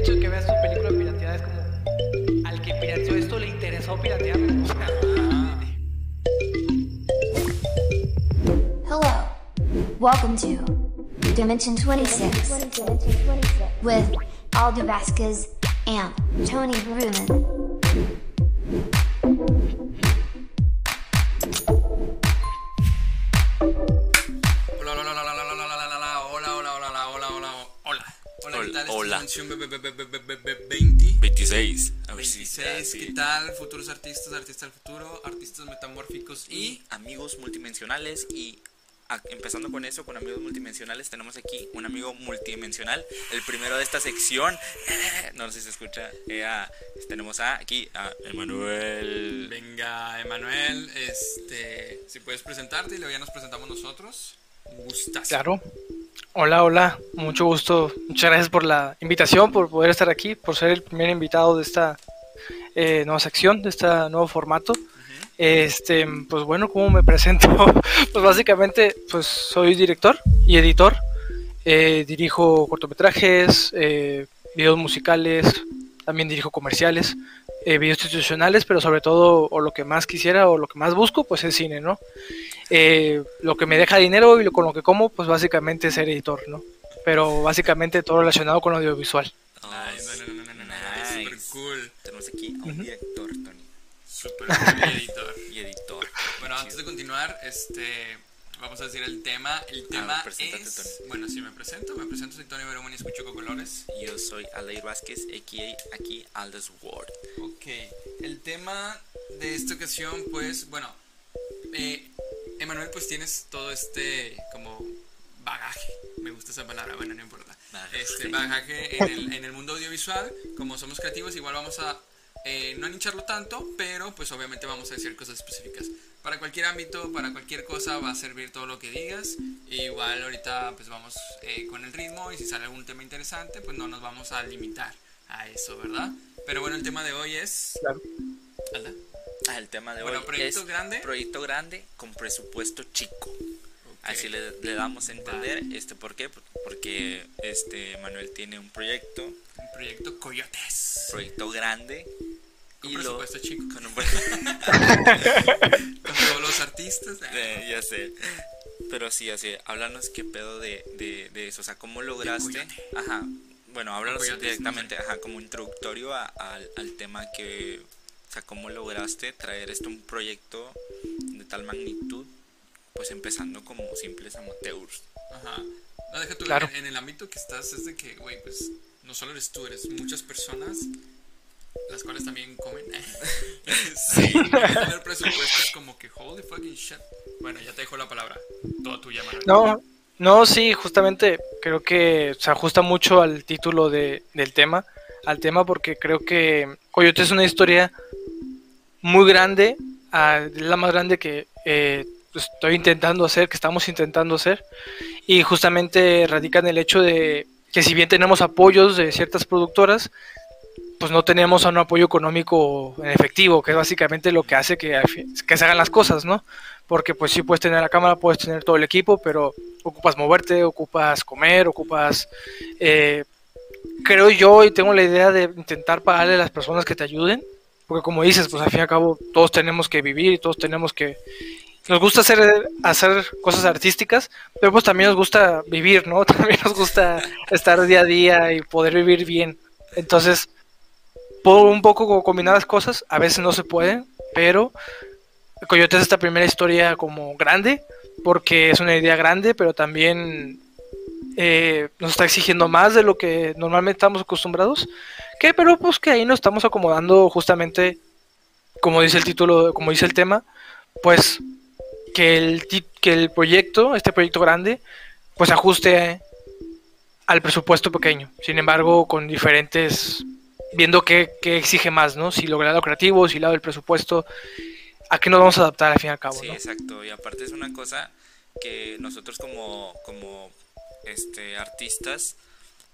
hecho de que veas es como al que pirateó esto le interesó piratear. Hello. Welcome to Dimension 26 with Aldo Vasquez and Tony Bruman. 20. 26. A ver si 26, está, ¿qué tal? Futuros artistas, artistas del futuro, artistas metamórficos y... Y amigos multidimensionales y a- empezando con eso, con amigos multidimensionales, tenemos aquí un amigo multidimensional, el primero de esta sección. Eh, no sé si se escucha. eh, a- tenemos a, aquí a Emanuel. Venga, Emanuel, este, si puedes presentarte y luego ya nos presentamos nosotros. Un gustazo. claro. Hola, hola. Mucho gusto. Muchas gracias por la invitación, por poder estar aquí, por ser el primer invitado de esta eh, nueva sección, de este nuevo formato. Este, pues bueno, ¿cómo me presento? pues básicamente, pues soy director y editor. Eh, dirijo cortometrajes, eh, videos musicales, también dirijo comerciales, eh, videos institucionales, pero sobre todo, o lo que más quisiera o lo que más busco, pues es cine, ¿no? Eh, lo que me deja dinero y lo, con lo que como, pues básicamente es ser editor, ¿no? Pero básicamente todo relacionado con audiovisual. Ay, no, no, no, no, no, super cool, Tenemos aquí a un director, Tony, super cool editor. y editor. Bueno, antes de continuar, este, vamos a decir el tema. El tema preséntate, es, Tony. bueno, sí me presento, me presento, soy Tony Verón y escucho colores. Yo soy Aldair Vázquez, a.k.a. aquí Aldas Ward. Ok, el tema de esta ocasión, pues, bueno, eh, Emanuel, pues tienes todo este como bagaje, me gusta esa palabra, bueno, no importa. Bagaje. Este bagaje en el, en el mundo audiovisual, como somos creativos, igual vamos a eh, no anicharlo tanto, pero pues obviamente vamos a decir cosas específicas. Para cualquier ámbito, para cualquier cosa va a servir todo lo que digas. E igual ahorita pues vamos eh, con el ritmo y si sale algún tema interesante, pues no nos vamos a limitar a eso, ¿verdad? Pero bueno, el tema de hoy es... Claro. Alda. El tema de Bueno, hoy proyecto es grande. proyecto grande con presupuesto chico. Así le, le damos a entender, este, ¿por qué? Porque este Manuel tiene un proyecto, Un proyecto Coyotes. proyecto grande Con y lo- presupuesto chico. con un Con todos los artistas. Eh, ya sé. Pero sí, así, háblanos qué pedo de, de, de eso, o sea, cómo lograste, ajá, bueno, háblanos directamente, ajá, como introductorio a- al- al tema que, o sea, cómo lograste traer esto un proyecto de tal magnitud, pues empezando como simples amateurs. Ajá. No, deja tú, Claro. en, en el ámbito que estás es de que, güey, pues no solo eres tú, eres muchas personas, las cuales también comen. sí, tener presupuestos como que holy fucking shit. Bueno, ya te dejo la palabra. Toda tuya, Manuel. No, no, sí, justamente creo que se ajusta mucho al título de, del tema, al tema porque creo que Coyote es una historia muy grande, ah, es la más grande que eh, pues, estoy intentando hacer, que estamos intentando hacer, y justamente radica en el hecho de que si bien tenemos apoyos de ciertas productoras, pues no tenemos un apoyo económico en efectivo, que es básicamente lo que hace que, que se hagan las cosas, ¿no? Porque pues sí puedes tener la cámara, puedes tener todo el equipo, pero ocupas moverte, ocupas comer, ocupas... eh, creo yo y tengo la idea de intentar pagarle a las personas que te ayuden, porque como dices, pues al fin y al cabo todos tenemos que vivir y todos tenemos que... Nos gusta hacer, hacer cosas artísticas, pero pues también nos gusta vivir, ¿no? También nos gusta estar día a día y poder vivir bien. Entonces, puedo un poco combinar las cosas, a veces no se pueden, pero Coyote es esta primera historia como grande, porque es una idea grande, pero también eh, nos está exigiendo más de lo que normalmente estamos acostumbrados, que pero pues que ahí nos estamos acomodando justamente, como dice el título, como dice el tema, pues que el, que el proyecto, este proyecto grande, pues ajuste al presupuesto pequeño, sin embargo con diferentes viendo qué, qué exige más, ¿no? Si lo creativo, si lado del presupuesto, a qué nos vamos a adaptar al fin y al cabo, Sí, ¿no? exacto. Y aparte es una cosa que nosotros como, como este, artistas,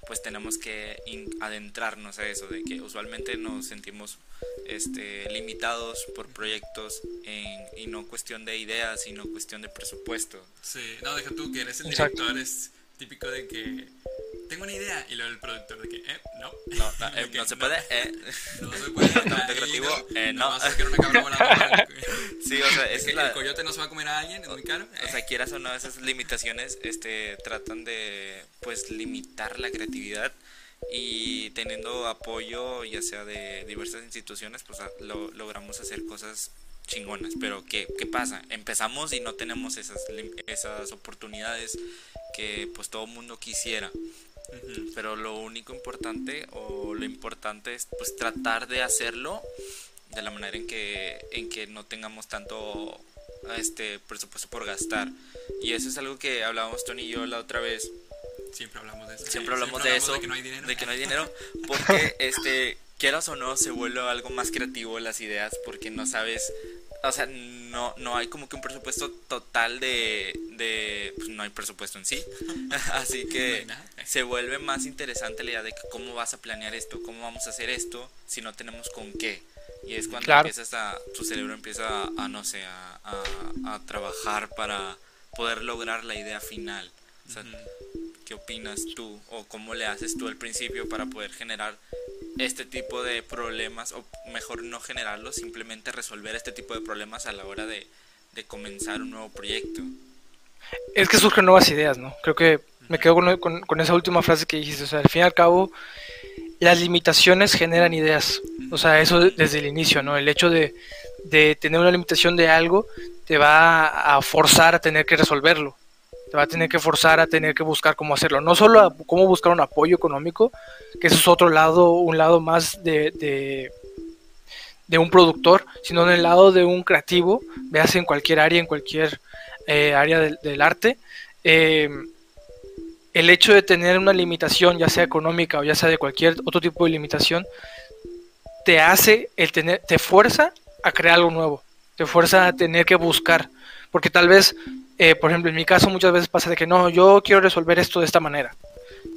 pues tenemos que adentrarnos a eso, de que usualmente nos sentimos este, limitados por proyectos en- y no cuestión de ideas, sino cuestión de presupuesto. Sí, no, deja tú que eres el Exacto. director, es típico de que tengo una idea y luego el productor de que, eh, no. No, no, eh, que, no se puede, eh. No se puede. Creativo, no, eh, no. no. vas a sacar una cabra voladora. Sí, o sea, Es que la... el coyote no se va a comer a alguien, es muy caro. O sea, quieras o no, esas limitaciones este, tratan de pues limitar la creatividad y teniendo apoyo ya sea de diversas instituciones, pues lo- logramos hacer cosas chingonas. Pero ¿qué, ¿qué pasa? Empezamos y no tenemos esas, esas oportunidades que pues todo mundo quisiera. Pero lo único importante o lo importante es pues tratar de hacerlo de la manera en que, en que no tengamos tanto este presupuesto por gastar. Y eso es algo que hablábamos Tony y yo la otra vez. Siempre hablamos de eso. Siempre hablamos de eso. De que no hay dinero. De que no hay dinero. Porque este, quieras o no, se vuelve algo más creativo las ideas. Porque no sabes. O sea, no, no hay como que un presupuesto total de. de pues no hay presupuesto en sí. Así que se vuelve más interesante la idea de que cómo vas a planear esto, cómo vamos a hacer esto, si no tenemos con qué. Y es cuando Claro. empiezas a, tu cerebro empieza a, a, no sé, a, a- a trabajar para poder lograr la idea final. O sea, ¿qué opinas tú o cómo le haces tú al principio para poder generar este tipo de problemas o mejor no generarlos, simplemente resolver este tipo de problemas a la hora de, de comenzar un nuevo proyecto? Es que surgen nuevas ideas, ¿no? Creo que me quedo con, con- con esa última frase que dijiste. O sea, al fin y al cabo, las limitaciones generan ideas. O sea, eso de- desde el inicio, ¿no? El hecho de, de tener una limitación de algo te va a forzar a tener que resolverlo. Te va a tener que forzar a tener que buscar cómo hacerlo. No solo a cómo buscar un apoyo económico, que eso es otro lado, un lado más de, de, un productor, sino en el lado de un creativo, veas en cualquier área, en cualquier eh, área del, del arte. eh, el hecho de tener una limitación, ya sea económica o ya sea de cualquier otro tipo de limitación, te hace el tener, te fuerza a crear algo nuevo, te fuerza a tener que buscar, porque tal vez, eh, por ejemplo, en mi caso muchas veces pasa de que no, yo quiero resolver esto de esta manera,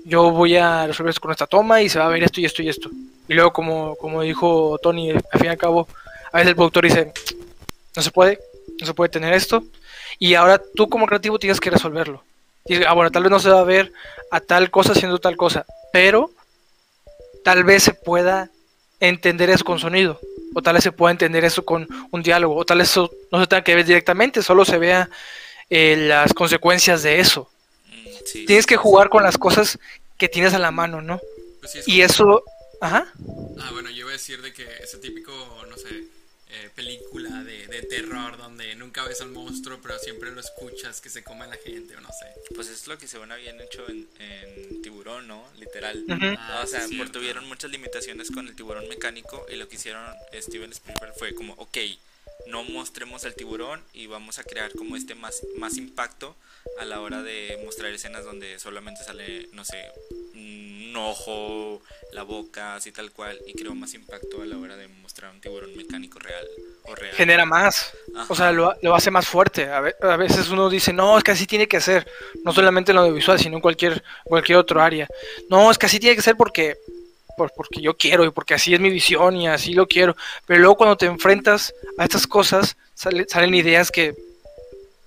yo voy a resolver esto con esta toma y se va a ver esto y esto y esto, y luego como, como dijo Tony, al fin y al cabo, a veces el productor dice, no se puede, no se puede tener esto, y ahora tú como creativo tienes que resolverlo. Y, ah, bueno, tal vez no se va a ver a tal cosa haciendo tal cosa, pero tal vez se pueda entender eso con sonido, o tal vez se pueda entender eso con un diálogo, o tal vez eso no se tenga que ver directamente, solo se vea eh, las consecuencias de eso. Mm, sí, Tienes que jugar con las cosas que tienes a la mano, ¿no? Pues sí, es Y como- eso, ajá, Ah, bueno, yo iba a decir de que ese típico, no sé, eh, película de, de terror donde nunca ves al monstruo, pero siempre lo escuchas que se come a la gente, o no sé. Pues es lo que según habían hecho en, en Tiburón, ¿no? Literal. Ujú. Ah, o sea, sí, por cierto. tuvieron muchas limitaciones con el tiburón mecánico y lo que hicieron Steven Spielberg fue como, ok, no mostremos el tiburón y vamos a crear como este más, más impacto a la hora de mostrar escenas donde solamente sale, no sé, un ojo, la boca, así tal cual, y creó más impacto a la hora de mostrar un tiburón mecánico real o real. genera más. O sea, lo, lo hace más fuerte. A, ve- a veces uno dice, no, es que así tiene que ser. No solamente en lo audiovisual, sino en cualquier, cualquier otro área. No, es que así tiene que ser porque, por- porque yo quiero y porque así es mi visión y así lo quiero. Pero luego cuando te enfrentas a estas cosas, sale- salen ideas que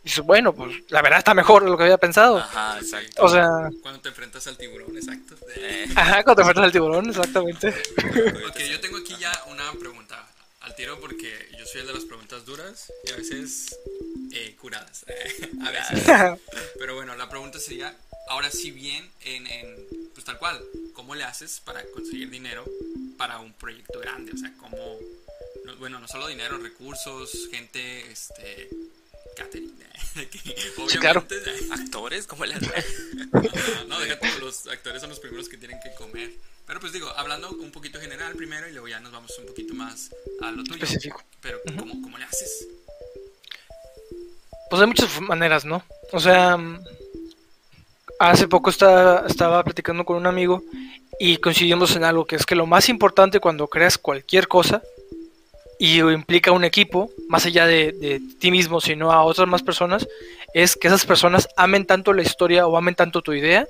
dices, bueno, pues la verdad está mejor de lo que había pensado. Ajá, exacto. O sea, Cuando te enfrentas al tiburón, exacto. Ajá, cuando te enfrentas al tiburón, exactamente. Ok, yo tengo aquí ya una pregunta al tiro porque yo soy el de las preguntas duras y a veces eh, curadas. a veces. Pero bueno, la pregunta sería, ahora sí bien, en, en, pues tal cual, ¿cómo le haces para conseguir dinero para un proyecto grande? O sea, ¿cómo, no- bueno, no solo dinero, recursos, gente, este, catering, Sí, claro. obviamente, ¿Actores? ¿Cómo le no, no, deja tú, los actores son los primeros que tienen que comer. Pero pues digo, hablando un poquito general primero y luego ya nos vamos un poquito más a lo tuyo. Específico. Pero ¿cómo, cómo le haces? Pues hay muchas maneras, ¿no? O sea, hace poco estaba, platicando con un amigo y coincidimos en algo que es que lo más importante cuando creas cualquier cosa y implica un equipo, más allá de, de ti mismo, sino a otras más personas, es que esas personas amen tanto la historia o amen tanto tu idea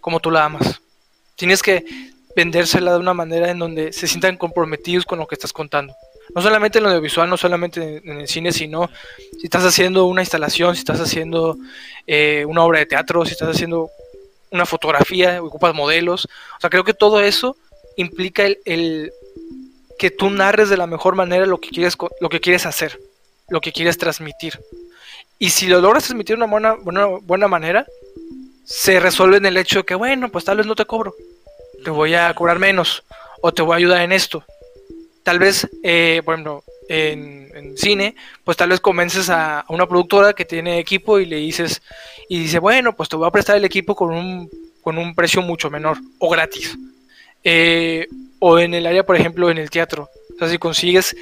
como tú la amas. Tienes que vendérsela de una manera en donde se sientan comprometidos con lo que estás contando. No solamente en lo audiovisual, no solamente en, el cine, sino si estás haciendo una instalación, si estás haciendo eh, una obra de teatro, si estás haciendo una fotografía, ocupas modelos. O sea, creo que todo eso implica el, que tú narres de la mejor manera lo que quieres, lo que quieres hacer, lo que quieres transmitir. Y si lo logras transmitir de una buena, buena, buena manera, se resuelve en el hecho de que, bueno, pues tal vez no te cobro, te voy a cobrar menos, o te voy a ayudar en esto. Tal vez, eh, por ejemplo, en, en cine, pues tal vez convences a, a una productora que tiene equipo y le dices, y dice, bueno, pues te voy a prestar el equipo con un, con un precio mucho menor, o gratis. Eh, o en el área, por ejemplo, en el teatro. O sea, si consigues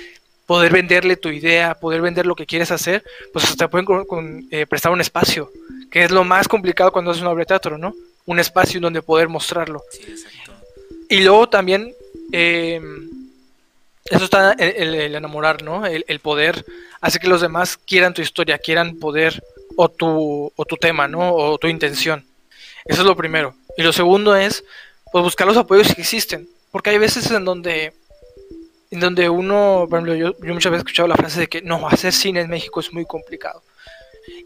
poder venderle tu idea, poder vender lo que quieres hacer, pues te pueden con- con, eh, prestar un espacio, que es lo más complicado cuando haces una obra de teatro, ¿no? Un espacio donde poder mostrarlo. Sí, exacto. Y luego también, eh, eso está el, el- el enamorar, ¿no? El, el poder hacer que los demás quieran tu historia, quieran poder o tu, o tu tema, ¿no? O tu intención. Eso es lo primero. Y lo segundo es, pues buscar los apoyos que existen. Porque hay veces en donde, en donde uno, por ejemplo, yo, yo muchas veces he escuchado la frase de que no, hacer cine en México es muy complicado.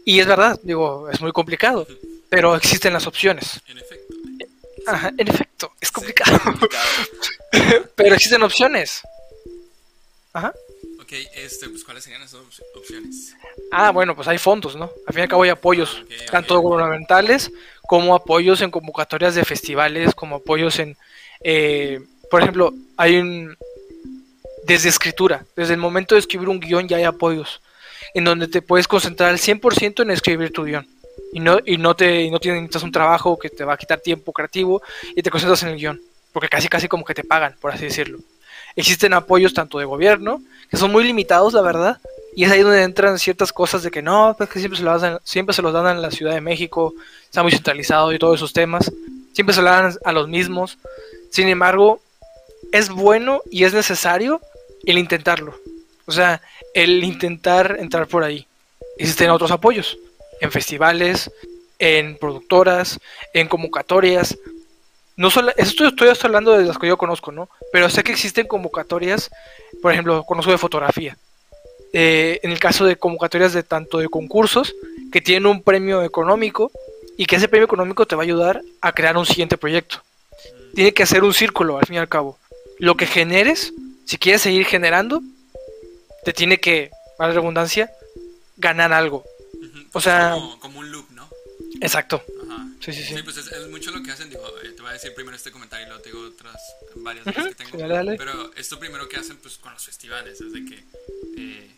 Y es verdad, digo, es muy complicado, pero existen las opciones. En efecto. Ajá, en efecto, es complicado. Complicado. Pero existen opciones. Ajá. Ok, este, pues ¿cuáles serían esas op- opciones? Ah, bueno, pues hay fondos, ¿no? Al fin y al cabo hay apoyos, tanto gubernamentales como apoyos en convocatorias de festivales, como apoyos en, eh, por ejemplo, hay un, desde escritura, desde el momento de escribir un guion ya hay apoyos, en donde te puedes concentrar al 100% en escribir tu guion. Y no, y no te y no tienes necesitas un trabajo que te va a quitar tiempo creativo y te concentras en el guion, porque casi casi como que te pagan, por así decirlo. Existen apoyos tanto de gobierno, que son muy limitados, la verdad, y es ahí donde entran ciertas cosas de que no, pues que siempre se, lo dan, siempre se los dan en la Ciudad de México, está muy centralizado y todos esos temas, siempre se lo dan a los mismos. Sin embargo, es bueno y es necesario el intentarlo. O sea, el intentar entrar por ahí. Existen otros apoyos, en festivales, en productoras, en convocatorias. No solo, esto estoy hablando de las que yo conozco, ¿no? Pero sé que existen convocatorias, por ejemplo, conozco de fotografía. Eh, en el caso de convocatorias de tanto de concursos que tienen un premio económico y que ese premio económico te va a ayudar a crear un siguiente proyecto. Tiene que ser un círculo al fin y al cabo. Lo que generes, si quieres seguir generando, te tiene que, para la redundancia, ganar algo. O sea- Como, como un loop, ¿no? Exacto. Ajá. Sí, sí, sí. pues es, es mucho lo que hacen. Digo, eh, te voy a decir primero este comentario y luego te digo otras varias cosas que tengo. sí, dale, dale. Pero esto primero que hacen pues con los festivales es de que eh,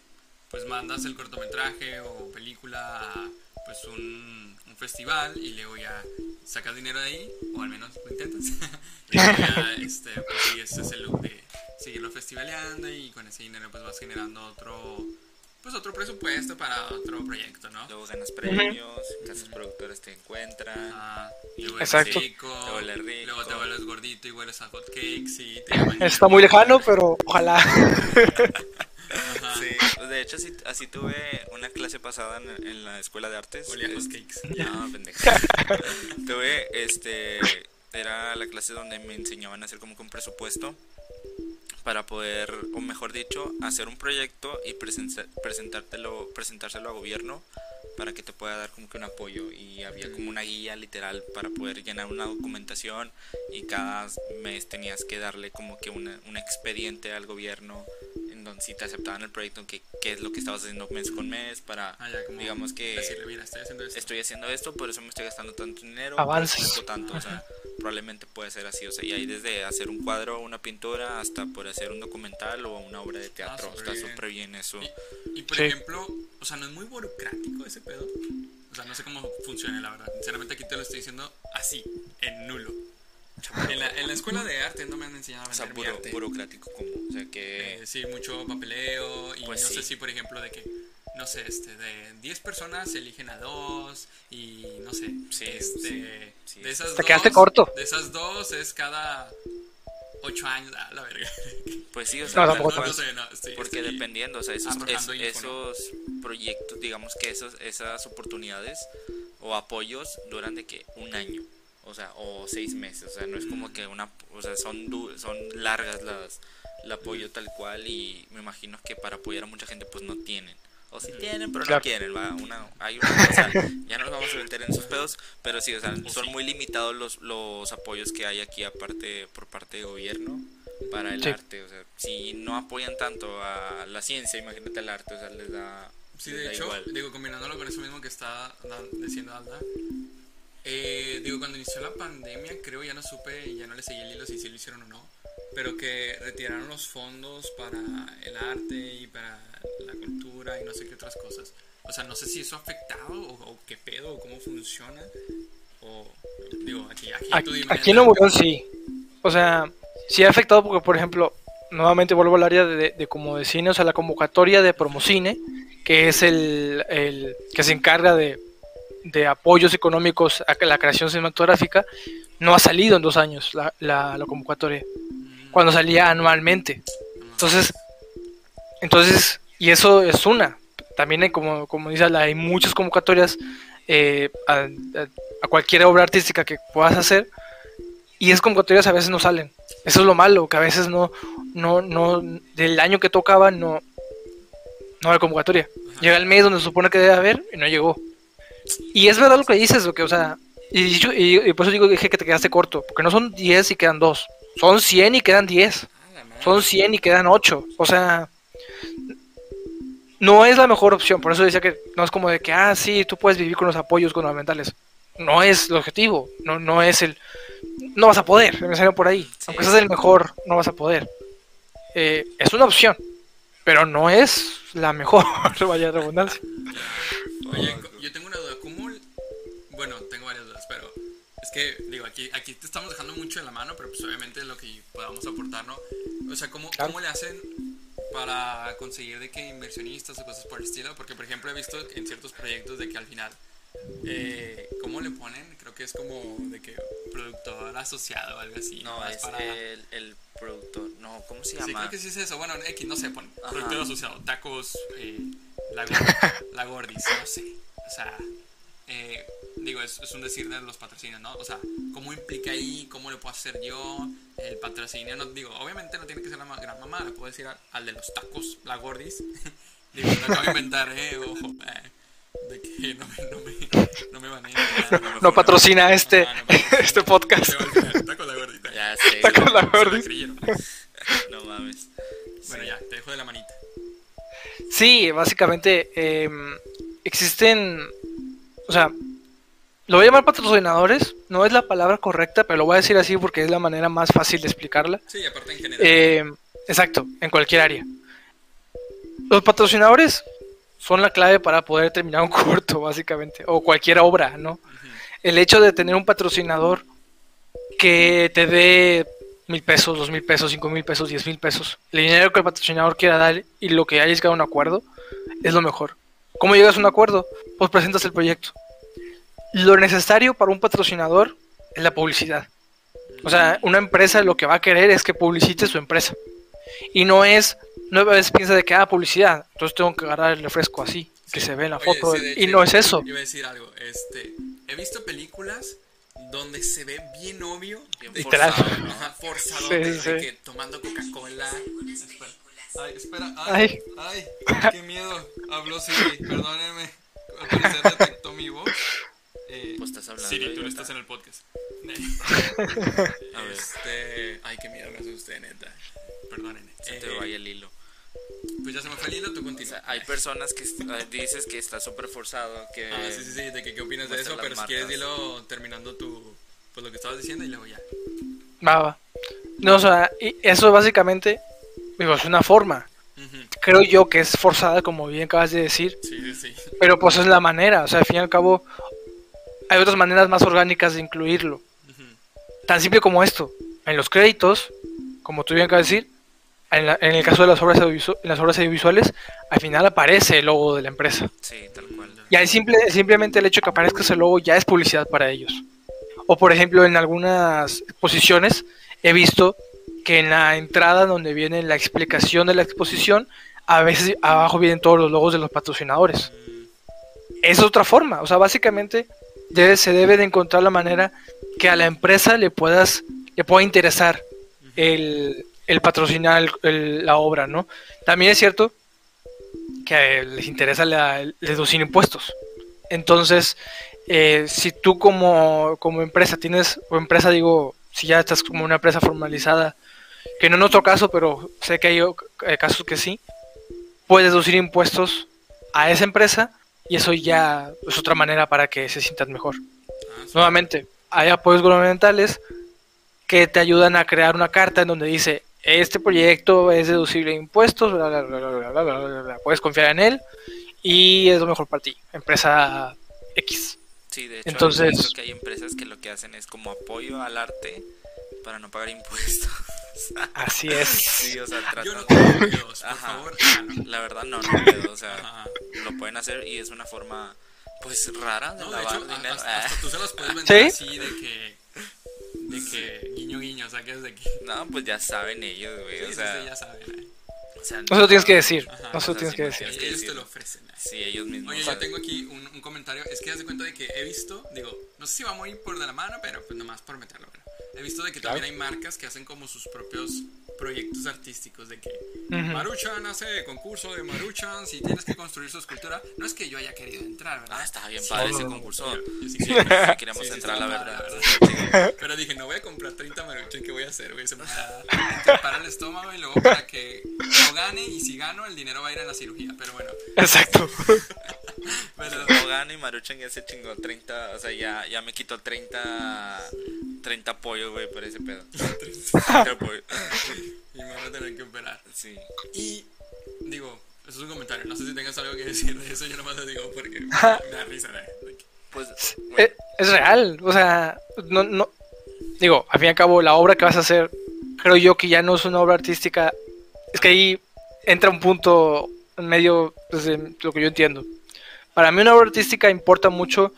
pues mandas el cortometraje o película a pues un, un festival y luego ya sacas dinero de ahí, o al menos lo intentas. y luego ya este, pues sigues ese loop de seguirlo festivaleando y con ese dinero pues vas generando otro pues otro presupuesto para otro proyecto, ¿no? Luego ganas premios, casas productoras te encuentran. Ah, luego Exacto. eres rico, Te vuelves rico. luego te vuelves gordito y hueles a hot cakes y te Está muy lejano, pero ojalá. Ajá. Sí, pues, de hecho así, así tuve una clase pasada en, en la escuela de artes. Olía a hot Este, cakes. No, pendeja. tuve, este, era la clase donde me enseñaban a hacer como que un presupuesto para poder, o mejor dicho, hacer un proyecto y presentártelo, presentárselo a gobierno para que te pueda dar como que un apoyo. Y había como una guía literal para poder llenar una documentación y cada mes tenías que darle como que un expediente al gobierno donde si te aceptaban el proyecto que qué es lo que estabas haciendo mes con mes para Ah, ya, como digamos que decirle, mira, estoy haciendo esto. estoy haciendo esto, por eso me estoy gastando tanto dinero, tanto, o sea, probablemente puede ser así, o sea, y hay desde hacer un cuadro, una pintura, hasta por hacer un documental o una obra de teatro, súper está bien. súper bien eso. Y, y, por Sí. ejemplo, o sea, no es muy burocrático ese pedo. O sea, no sé cómo funciona, la verdad. Sinceramente, aquí te lo estoy diciendo así, en nulo. En la, en la escuela de arte no me han enseñado a O sea, vender mi arte. burocrático como, o sea, que... Eh, sí, mucho papeleo. Y Pues no sí. sé si, por ejemplo, de que, no sé, este, de 10 personas se eligen a dos. Y no sé, Sí, este, sí, sí. de esas Te dos. quedaste corto. De esas dos es cada 8 años. Ah, la verga. Pues sí, o sea, No, no, no sé, porque dependiendo, o sea, esos, es- esos proyectos, digamos que esos, esas oportunidades o apoyos duran de que un año, o sea, o seis meses, o sea, no es como que una, o sea, son, du- son largas las, el apoyo tal cual y me imagino que para apoyar a mucha gente pues no tienen. O si tienen, pero Claro. no quieren, va. Una, hay una cosa, ya no nos vamos a meter en esos pedos, pero sí, o sea, son muy limitados los, los apoyos que hay aquí aparte por parte de gobierno para el Sí. arte. O sea, si no apoyan tanto a la ciencia, imagínate el arte, o sea, les da, Sí, les de da hecho, igual. digo, combinándolo con eso mismo que está diciendo Alda, eh, digo, cuando inició la pandemia, creo, ya no supe, ya no le seguí el hilo si sí lo hicieron o no, pero que retiraron los fondos para el arte y para la cultura y no sé qué otras cosas. O sea, no sé si eso ha afectado o, o qué pedo o cómo funciona. O, digo, aquí, aquí, tú Aquí, aquí en. Nuevo sí. O sea, sí ha afectado porque, por ejemplo, nuevamente vuelvo al área de, de como de cine, o sea, la convocatoria de Promocine, que es el, el que se encarga de, de apoyos económicos a la creación cinematográfica, no ha salido en dos años la, la, la convocatoria, Mm, cuando salía anualmente. Entonces, entonces, y eso es una. También hay, como, como dice, hay muchas convocatorias eh, a, a- a cualquier obra artística que puedas hacer y esas convocatorias a veces no salen. Eso es lo malo, que a veces no, no, no, del año que tocaba no, no hay convocatoria. Llega el mes donde se supone que debe haber y no llegó. Y es verdad lo que dices, lo que, o sea, y, yo- y- y por eso digo dije que te quedaste corto, porque no son 10 y quedan 2, son 100 y quedan 10. Ah, la madre. Son 100 y quedan 8. O sea, no es la mejor opción. Por eso decía que no es como de que, ah, sí, tú puedes vivir con los apoyos gubernamentales. No es el objetivo. No, no es el. No vas a poder. Me salió por ahí. Sí. Aunque seas el mejor, no vas a poder. Eh, es una opción. Pero no es la mejor. Vaya redundancia. Oye, yo tengo que, digo, aquí, aquí te estamos dejando mucho en la mano, pero pues obviamente lo que podamos aportar, ¿no? O sea, ¿cómo, Claro. ¿cómo le hacen para conseguir de que inversionistas o cosas por el estilo? Porque, por ejemplo, he visto en ciertos proyectos de que al final. Eh, ¿Cómo le ponen? Creo que es como de que productor asociado o algo así. No, es para- el, el productor, no, ¿cómo se Sí, llama? creo que sí es eso. Bueno, X, no sé, pon Ajá. productor asociado, tacos, eh, la, la gordis, no sé. O sea, eh, digo, es, es un decir de los patrocinios, ¿no? O sea, ¿cómo implica ahí? ¿Cómo le puedo hacer yo? El patrocinio, no, digo, obviamente no tiene que ser la ma- gran mamá, le puedo decir al, al de los tacos, la gordis. digo, no lo voy a inventar, ¿eh? Ojo, eh, de que no me, no me, no me baneen, ya, me No funen. patrocina este, no patrocina. este podcast. Tacos la gordita. Ya sé, Tacos la gordis. no mames. Bueno, Sí. ya, te dejo de la manita. Sí, básicamente eh, existen, o sea, lo voy a llamar patrocinadores, no es la palabra correcta, pero lo voy a decir así porque es la manera más fácil de explicarla. Sí, aparte en general. Eh, exacto, en cualquier área. Los patrocinadores son la clave para poder terminar un corto, básicamente, o cualquier obra, ¿no? El hecho de tener un patrocinador que te dé mil pesos, dos mil pesos, cinco mil pesos, diez mil pesos, el dinero que el patrocinador quiera dar y lo que hayas llegado a un acuerdo, es lo mejor. ¿Cómo llegas a un acuerdo? Pues presentas el proyecto. Lo necesario para un patrocinador es la publicidad. O sea, una empresa lo que va a querer es que publicite su empresa. Y no es, no a veces piensa de que, ah, publicidad, entonces tengo que agarrar el refresco así, que Sí. se ve en la Oye, foto. sí, y no es eso. Iba a decir algo. Este, he visto películas donde se ve bien obvio. Bien de- Literal. forzado, forzado. Sí, que tomando Coca-Cola. Ay, espera. Ay, ay, qué miedo. Habló Siri, perdónenme. Al parecer detectó mi voz. Eh, Pues estás hablando, Siri, tú no estás en el podcast. A ver. Este, ay, qué miedo me asusté, neta. Perdónenme. Se Eh, te vaya el hilo. pues ya se me fue el hilo, tú O continúa. sea, hay personas que eh, dices que está súper forzado, que... Ah, sí, sí, sí, de que qué opinas de eso, pero si quieres marcas. dilo terminando tu, pues lo que estabas diciendo y luego ya. Va, va. No, o sea, y eso básicamente, digo, es una forma. Creo yo que es forzada, como bien acabas de decir, Sí, sí, sí. pero pues es la manera. O sea, al fin y al cabo, hay otras maneras más orgánicas de incluirlo. Tan simple como esto. En los créditos, como tú bien acabas de decir, en, la- en el caso de las obras, audiovisuales, en las obras audiovisuales, al final aparece el logo de la empresa. Sí, tal cual. Y ahí simple, simplemente el hecho que aparezca ese logo ya es publicidad para ellos. O por ejemplo, en algunas exposiciones he visto que en la entrada donde viene la explicación de la exposición, a veces abajo vienen todos los logos de los patrocinadores. Es otra forma, o sea, básicamente se debe de encontrar la manera que a la empresa le puedas, le pueda interesar el, el patrocinar la obra, ¿no? También es cierto que les interesa la, deducir impuestos. Entonces, eh, si tú como, como empresa tienes, o empresa digo, si ya estás como una empresa formalizada, que no en otro caso, pero sé que hay eh, casos que sí, puedes deducir impuestos a esa empresa y eso ya es otra manera para que se sientan mejor. Ah, Nuevamente, hay apoyos gubernamentales que te ayudan a crear una carta en donde dice, este proyecto es deducible de impuestos, bla, bla, bla, puedes confiar en él y es lo mejor para ti, empresa X. Sí, de hecho, Entonces, que hay empresas que lo que hacen es como apoyo al arte para no pagar impuestos. Así es. sí, o sea, Yo no tengo videos, por Ajá. favor, háganlo. La verdad no, no puedo, o sea, Ajá. lo pueden hacer y es una forma pues rara de No, de lavar hecho, dinero. hasta, Ah. hasta tú se los puedes vender ¿Sí? así de que. De que guiño guiño, o sea, que es de que. No, pues ya saben ellos, güey, Sí, o sea, sí, ya saben. eh. o sea, No se lo tienes que decir, Ajá, no o sea, tienes sí, que no decir. Ellos te lo ofrecen. eh. Sí, ellos mismos. Oye, yo tengo aquí un, un comentario. Es que haz de cuenta de que he visto, digo, no sé si va muy por de la mano, pero pues nomás por meterlo. Bueno, he visto de que Claro. también hay marcas que hacen como sus propios proyectos artísticos. De que Ujú. Maruchan hace concurso de Maruchan si tienes que construir su escultura. No es que yo haya querido entrar, ¿verdad? Ah, estaba bien Sí, padre no, ese no, no. concurso. Yo- yo sí Sí, quería. sí queríamos Sí, sí, entrar, la verdad. la Sí, verdad. Pero dije, no voy a comprar 30 maruchan, ¿qué voy a hacer, va a trepar el estómago y luego para que no gane y si gano el dinero va a ir a la cirugía. Pero bueno, Exacto. pero... No gano y Maruchan ya se chingó 30, o sea, ya, ya me quitó 30, 30 apoyos, güey, por ese pedo. 30 apoyos. Y me van a tener que operar. Sí. Y digo, eso es un comentario. No sé si tengas algo que decir de eso. Yo nomás lo digo porque me da risa. ¿eh? De Pues, Es, güey, es real, o sea, no, no, digo, al fin y al cabo, la obra que vas a hacer, creo yo que ya no es una obra artística, es que ahí entra un punto en medio pues, de lo que yo entiendo. Para mí una obra artística importa mucho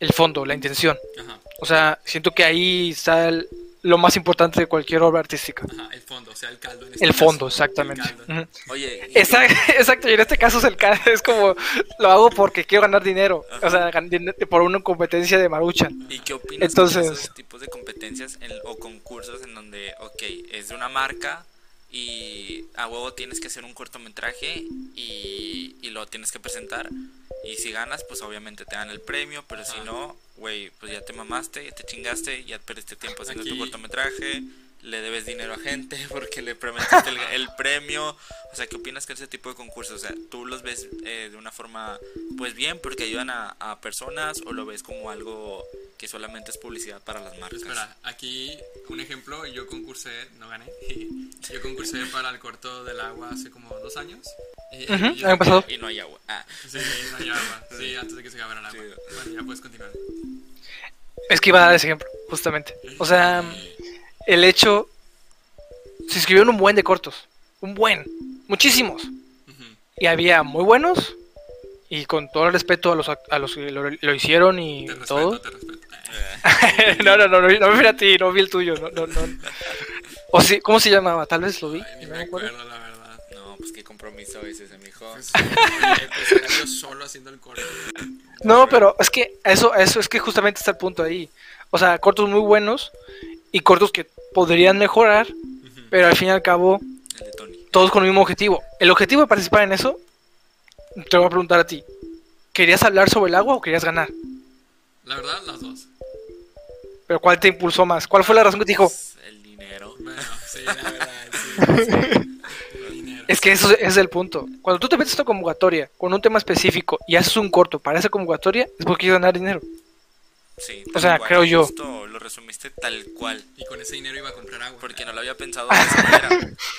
el fondo, la intención. Ajá, O sea, siento que ahí está el- lo más importante de cualquier obra artística. ajá, el fondo, o sea, el caldo. En este El caso, fondo, el exactamente. caldo. Oye, y Exacto, exacto, y en este caso es el ca- es como lo hago porque quiero ganar dinero, o sea, por una competencia de Maruchan. ¿Y qué opinas Entonces- de esos tipos de competencias en- o concursos en donde, ok, es de una marca y a huevo tienes que hacer un cortometraje y, y lo tienes que presentar? Y si ganas, pues obviamente te dan el premio, pero si no, güey, pues ya te mamaste, te chingaste, ya perdiste tiempo haciendo tu cortometraje, le debes dinero a gente porque le prometiste el, el premio. O sea, ¿qué opinas que ese tipo de concursos? O sea, ¿tú los ves eh, de una forma, pues bien, porque ayudan a, a personas o lo ves como algo que solamente es publicidad para las marcas? Espera, aquí un ejemplo, yo concursé, no gané, yo concursé para el corto del agua hace como dos años. Y, Ujú, y yo- año pasado. Y no hay agua. Ah, Sí, no hay agua, sí, antes de que se acabara el agua. Sí. Bueno, ya puedes continuar. Es que iba a dar ese ejemplo, justamente. O sea, el hecho. Se escribieron un buen de cortos. Un buen. Muchísimos. Y había muy buenos. Y con todo el respeto a los, a los que lo, lo hicieron y Te respeto, todo. te respeto. no, no, no, no, no me fui a ti, no vi el tuyo. No, no, no. O sí, ¿cómo se llamaba? Tal vez lo vi. Ay, ni no me me acuerdo. acuerdo, la verdad. no, pues qué compromiso ese, pues era yo solo haciendo el corto. No, pero es que eso, eso es que justamente está el punto ahí. O sea, cortos muy buenos y cortos que podrían mejorar, pero al fin y al cabo, todos con el mismo objetivo. El objetivo de participar en eso, te voy a preguntar a ti. ¿Querías hablar sobre el agua o querías ganar? La verdad, las dos. Pero ¿cuál te impulsó más? ¿Cuál fue la razón que te dijo? Pues, El dinero. Bueno, sí, la verdad, sí. sí. Dinero. Es que eso es el punto. Cuando tú te metes a una convocatoria con un tema específico y haces un corto para esa convocatoria, es porque quieres ganar dinero. Sí, O sea, cual, creo yo. lo resumiste tal cual. Y con ese dinero iba a comprar agua. Porque no lo había pensado de esa manera.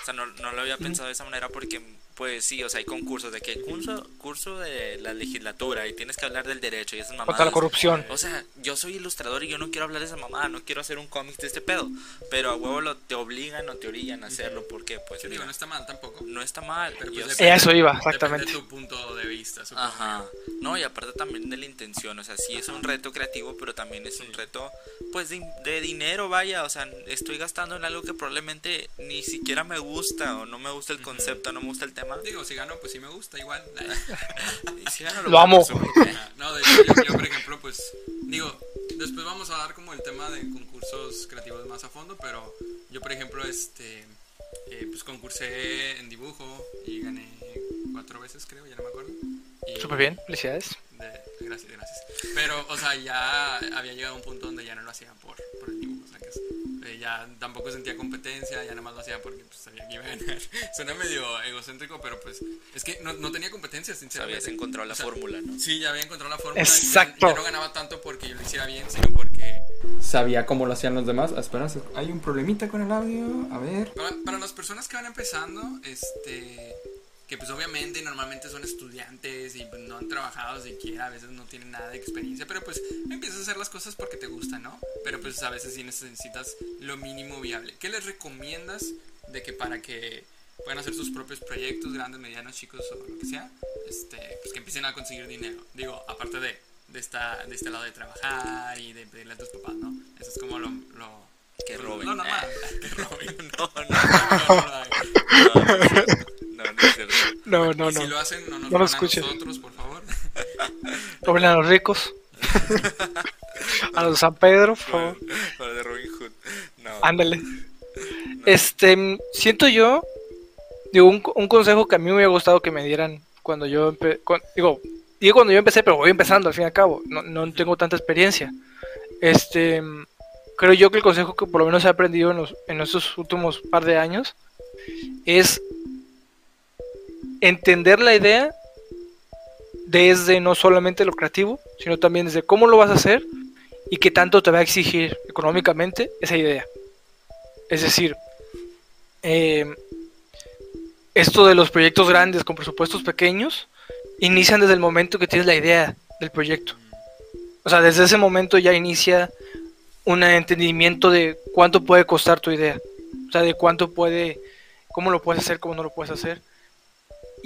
O sea, no, no lo había pensado de esa manera porque, pues sí, o sea, hay concursos de que curso, curso de la legislatura y tienes que hablar del derecho y esas Contra mamadas. la corrupción. O sea, yo soy ilustrador y yo no quiero hablar de esa mamada, no quiero hacer un cómic de este pedo. Pero a huevo lo, te obligan o te orillan a hacerlo porque, pues, Yo digo, mira, no está mal tampoco. no está mal. Pero pues depende- Eso iba, depende exactamente. de tu punto de vista, supongo. Ajá. No, y aparte también de la intención, o sea, sí es un reto creativo, pero también es un reto, pues, de, de dinero, vaya, o sea, estoy gastando en algo que probablemente ni siquiera me gusta, o no me gusta el concepto, no me gusta el tema. Digo, si gano, pues sí me gusta igual. Y si gano, Lo a amo. Ajá. No, de hecho, yo, yo, por ejemplo, pues, digo, después vamos a dar como el tema de concursos creativos más a fondo, pero yo, por ejemplo, este, eh, pues concursé en dibujo y gané cuatro veces, creo, ya no me acuerdo. Y- Súper bien, felicidades. de- gracias, gracias. Pero, o sea, ya había llegado a un punto donde ya no lo hacía por, por el dibujo, ¿sacas? Eh, ya tampoco sentía competencia, ya nada más lo hacía porque pues, sabía que iba a ganar. Suena medio egocéntrico, pero pues es que no, no tenía competencia, sinceramente. Habías encontrado la O sea, fórmula, ¿no? Sí, ya había encontrado la fórmula. y Exacto. Ya, ya no ganaba tanto porque yo lo hiciera bien, sino porque sabía cómo lo hacían los demás. Ah, Espera, hay un problemita con el audio. A ver. Para, para las personas que van empezando, este. Que pues obviamente normalmente son estudiantes y pues, no han trabajado siquiera, a veces no tienen nada de experiencia, pero pues empiezas a hacer las cosas porque te gustan, ¿no? Pero pues a veces sí necesitas lo mínimo viable. ¿Qué les recomiendas de que para que puedan hacer sus propios proyectos, grandes, medianos, chicos o lo que sea, este, pues que empiecen a conseguir dinero? Digo, aparte de, de, esta, de este lado de trabajar y de pedirle a tus papás, ¿no? Eso es como lo... lo Que roben. Lo normal. que roben. No, no, No, no lo hagan. no, no, no es cierto. No, no, si no. lo hacen, no nos No lo roban a escuchen. nosotros, por favor. A los ricos. a los de San Pedro, por favor. Para de Robin Hood. No. Ándale. Este, mm, siento yo, digo, un, un consejo que a mí me hubiera gustado que me dieran cuando yo empe- cuan- digo, digo cuando yo empecé, pero voy empezando al fin y al cabo, no, no tengo tanta experiencia. Este, creo yo que el consejo que por lo menos he aprendido en, los, en estos últimos par de años es entender la idea desde no solamente lo creativo, sino también desde cómo lo vas a hacer y qué tanto te va a exigir económicamente esa idea. Es decir, eh, esto de los proyectos grandes con presupuestos pequeños inician desde el momento que tienes la idea del proyecto. O sea, desde ese momento ya inicia un entendimiento de cuánto puede costar tu idea. O sea, de cuánto puede, cómo lo puedes hacer, cómo no lo puedes hacer.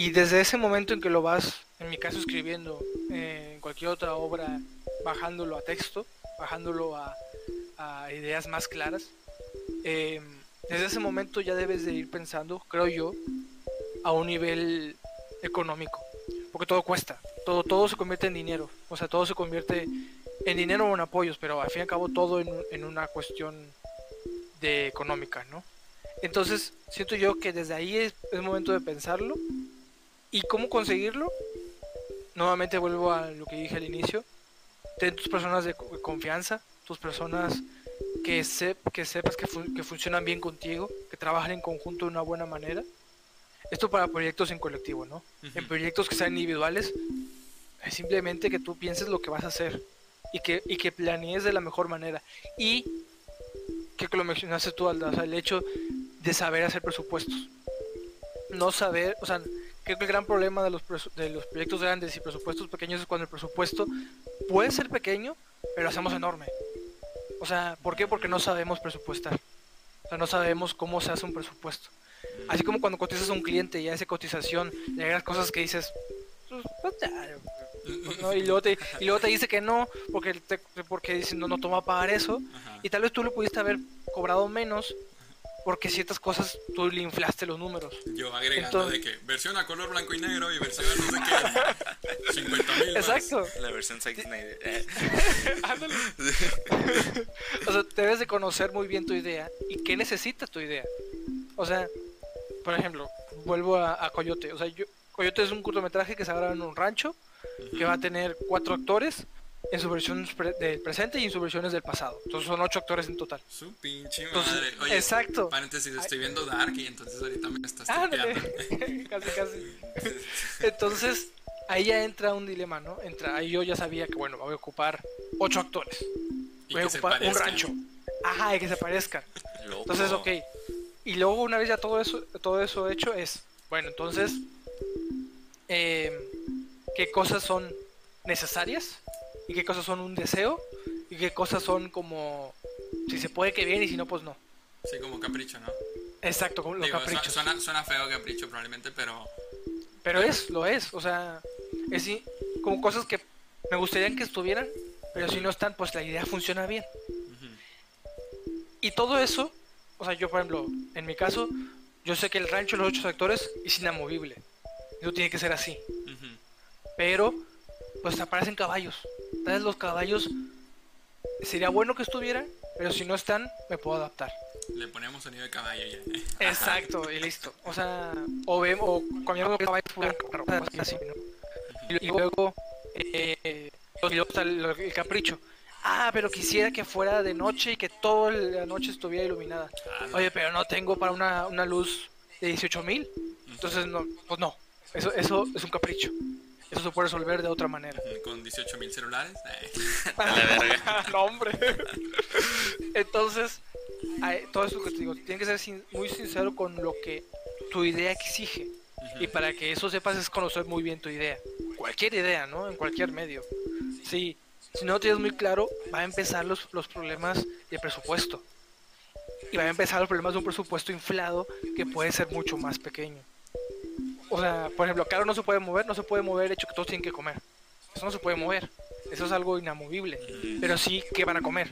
Y desde ese momento en que lo vas, en mi caso escribiendo, eh, en cualquier otra obra, bajándolo a texto, bajándolo a, a ideas más claras, eh, desde ese momento ya debes de ir pensando, creo yo, a un nivel económico. Porque todo cuesta, todo, todo se convierte en dinero. O sea, todo se convierte en dinero o en apoyos, pero al fin y al cabo todo en, en una cuestión de económica, ¿no? Entonces, siento yo que desde ahí es, es momento de pensarlo. ¿Y cómo conseguirlo? Nuevamente vuelvo a lo que dije al inicio. Ten tus personas de co- confianza, tus personas que, se, que sepas que, fun- que funcionan bien contigo, que trabajan en conjunto de una buena manera. Esto para proyectos en colectivo, ¿no? En proyectos que sean individuales, es simplemente que tú pienses lo que vas a hacer y que, y que planees de la mejor manera. Y que lo mencionaste tú, Alda, o sea, el hecho de saber hacer presupuestos. No saber, o sea, creo que el gran problema de los, de los proyectos grandes y presupuestos pequeños es cuando el presupuesto puede ser pequeño, pero lo hacemos enorme. O sea, ¿por qué? Porque no sabemos presupuestar. O sea, no sabemos cómo se hace un presupuesto. Así como cuando cotizas a un cliente y a esa cotización le agregas cosas que dices, pues, pues, y, luego te, y luego te dice que no, porque, te- porque dice, no, no toma a pagar eso. Ajá. Y tal vez tú le pudiste haber cobrado menos porque ciertas cosas tú le inflaste los números. Yo agregando Entonces- de que versión a color blanco y negro y versión a no sé qué. 50 mil. Exacto. La versión Zack Snyder. Ándale. o sea, debes de conocer muy bien tu idea y qué necesita tu idea. O sea, por ejemplo, vuelvo a, a Coyote. O sea, yo, Coyote es un cortometraje que se graba en un rancho que va a tener cuatro actores en su versión pre- del presente y en sus versiones del pasado. Entonces son ocho actores en total. Su pinche madre. Oye, exacto. Paréntesis, estoy viendo Dark y entonces ahorita me estás tripeando. casi, casi. Entonces, ahí ya entra un dilema, ¿no? Entra, ahí yo ya sabía que, bueno, voy a ocupar ocho actores. Y Voy a ocupar un rancho. Ajá, y que se parezcan. loco. Entonces, ok. Y luego una vez ya todo eso, todo eso hecho es, bueno, entonces, eh, ¿qué cosas son necesarias? ¿Y qué cosas son un deseo? ¿Y qué cosas son como, si se puede que bien y si no, pues no? Sí, como capricho, ¿no? Exacto, como los Digo, caprichos. suena, suena feo capricho probablemente, pero Pero es, lo es, o sea, es sí, como cosas que me gustaría que estuvieran, pero si no están, pues la idea funciona bien. Y todo eso, o sea, yo por ejemplo, en mi caso, yo sé que el rancho de los ocho actores es inamovible. Eso tiene que ser así. Pero, pues aparecen caballos. Entonces los caballos sería bueno que estuvieran, pero si no están, me puedo adaptar. Le ponemos sonido de caballo ya. Exacto, y listo. O sea, o vemos, o cambiamos de caballo por un carro, así, ¿no? Y, y luego, eh, y luego está el, el capricho. Ah, pero quisiera que fuera de noche y que toda la noche estuviera iluminada. Oye, pero no tengo para una, una luz de 18 mil. Entonces, no, pues no. Eso, eso es un capricho. Eso se puede resolver de otra manera. Con 18 mil celulares. Eh. A la verga. no, hombre. Entonces, todo eso que te digo, tiene que ser sin- muy sincero con lo que tu idea exige. Y para que eso sepas es conocer muy bien tu idea. Cualquier idea, ¿no? En cualquier medio. Sí, si no lo tienes muy claro, va a empezar los, los problemas de presupuesto. Y van a empezar los problemas de un presupuesto inflado que puede ser mucho más pequeño. O sea, por ejemplo, Caro no se puede mover, no se puede mover el hecho que todos tienen que comer. Eso no se puede mover. Eso es algo inamovible. Pero sí, ¿qué van a comer?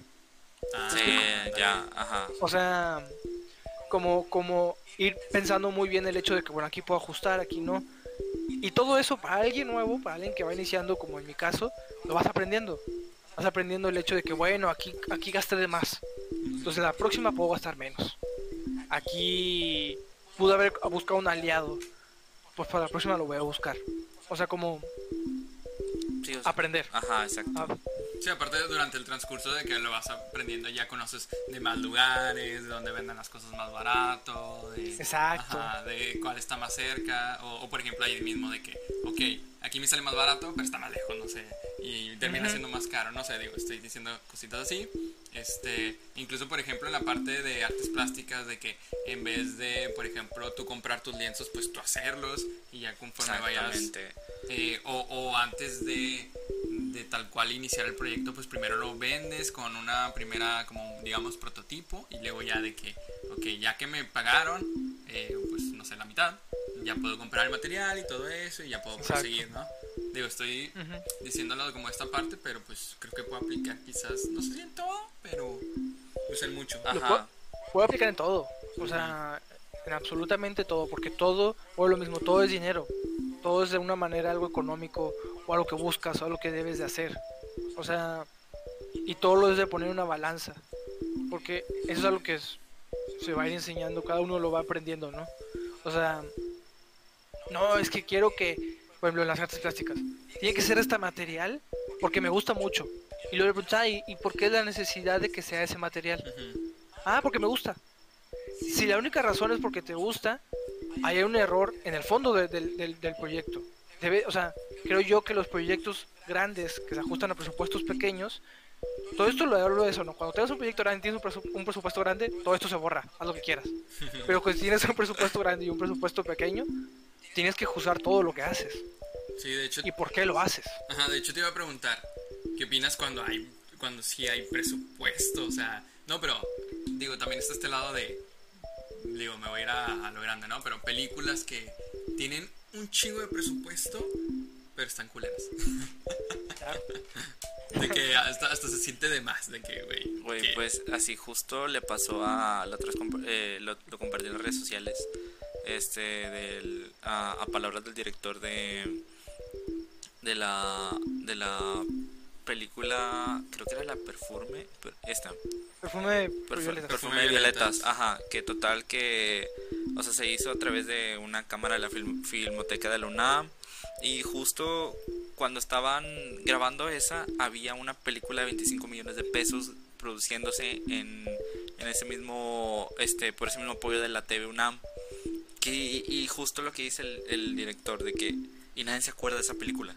Ah, Sí, ya, ajá. O sea, como, como ir pensando muy bien el hecho de que, bueno, aquí puedo ajustar, aquí no. Y todo eso para alguien nuevo, para alguien que va iniciando, como en mi caso, lo vas aprendiendo. Vas aprendiendo el hecho de que, bueno, aquí, aquí gasté de más. Entonces la próxima puedo gastar menos. Aquí pude haber buscado un aliado. Pues para la próxima lo voy a buscar. O sea, como Sí, o sea, aprender. Ajá, exacto. Ah, Sí, aparte durante el transcurso de que lo vas aprendiendo, ya conoces de más lugares, de dónde venden las cosas más barato, de, Exacto. ajá, de cuál está más cerca, o, o, por ejemplo ahí mismo de que, ok, aquí me sale más barato, pero está más lejos, no sé, y termina Ujú. siendo más caro, no sé, digo, estoy diciendo cositas así. Este, incluso por ejemplo en la parte de artes plásticas, de que en vez de, por ejemplo, tú comprar tus lienzos, pues tú hacerlos, y ya conforme vayas eh, o, o antes de, de tal cual iniciar el proyecto, pues primero lo vendes con una primera, como digamos, prototipo y luego ya de que, ok, ya que me pagaron, eh, pues no sé, la mitad, ya puedo comprar el material y todo eso y ya puedo Exacto. proseguir, ¿no? Digo, estoy Ujú. diciéndolo como esta parte, pero pues creo que puedo aplicar quizás, no sé si en todo, pero pues en mucho. Lo Ajá. puedo, puedo aplicar en todo. O sea, en absolutamente todo. Porque todo, o lo mismo, todo es dinero. Todo es de una manera algo económico, o algo que buscas, o algo que debes de hacer. O sea, y todo lo debes de poner en una balanza. Porque eso es algo que es- se va a ir enseñando, cada uno lo va aprendiendo, ¿no? O sea, no, es que quiero que, por ejemplo, en las artes plásticas, tiene que ser este material porque me gusta mucho. Y luego le preguntas, "Ah, ¿y, ¿y por qué es la necesidad de que sea ese material? Ujú. Ah, porque me gusta. Si la única razón es porque te gusta, hay un error en el fondo de- del, del- del proyecto. Debe, o sea, creo yo que los proyectos grandes que se ajustan a presupuestos pequeños, todo esto lo hablo de eso, ¿no? Cuando tengas un proyecto grande, tienes un, un presupuesto grande, todo esto se borra, haz lo que quieras. Pero cuando tienes un presupuesto grande y un presupuesto pequeño, tienes que juzgar todo lo que haces Sí, de hecho, y por qué lo haces. Ajá, de hecho te iba a preguntar, ¿qué opinas cuando hay, cuando sí hay presupuesto? O sea, no, pero digo, también está este lado de, digo, me voy a ir a, a lo grande, ¿no? Pero películas que tienen un chingo de presupuesto, pero están culeras. de que hasta, hasta se siente de más, de que, güey. Güey, pues así justo le pasó a la otra eh, lo, lo compartí en las redes sociales este del a, a palabras del director de de la de la película creo que era la perfume per- esta. Perfume Perfu- violeta. perfume de violetas. Ajá que total que o sea se hizo a través de una cámara de la film- filmoteca de la UNAM. Y justo cuando estaban grabando esa había una película de 25 millones de pesos produciéndose en, en ese mismo este por ese mismo apoyo de la TV UNAM. Que y justo lo que dice el, el director de que y nadie se acuerda de esa película.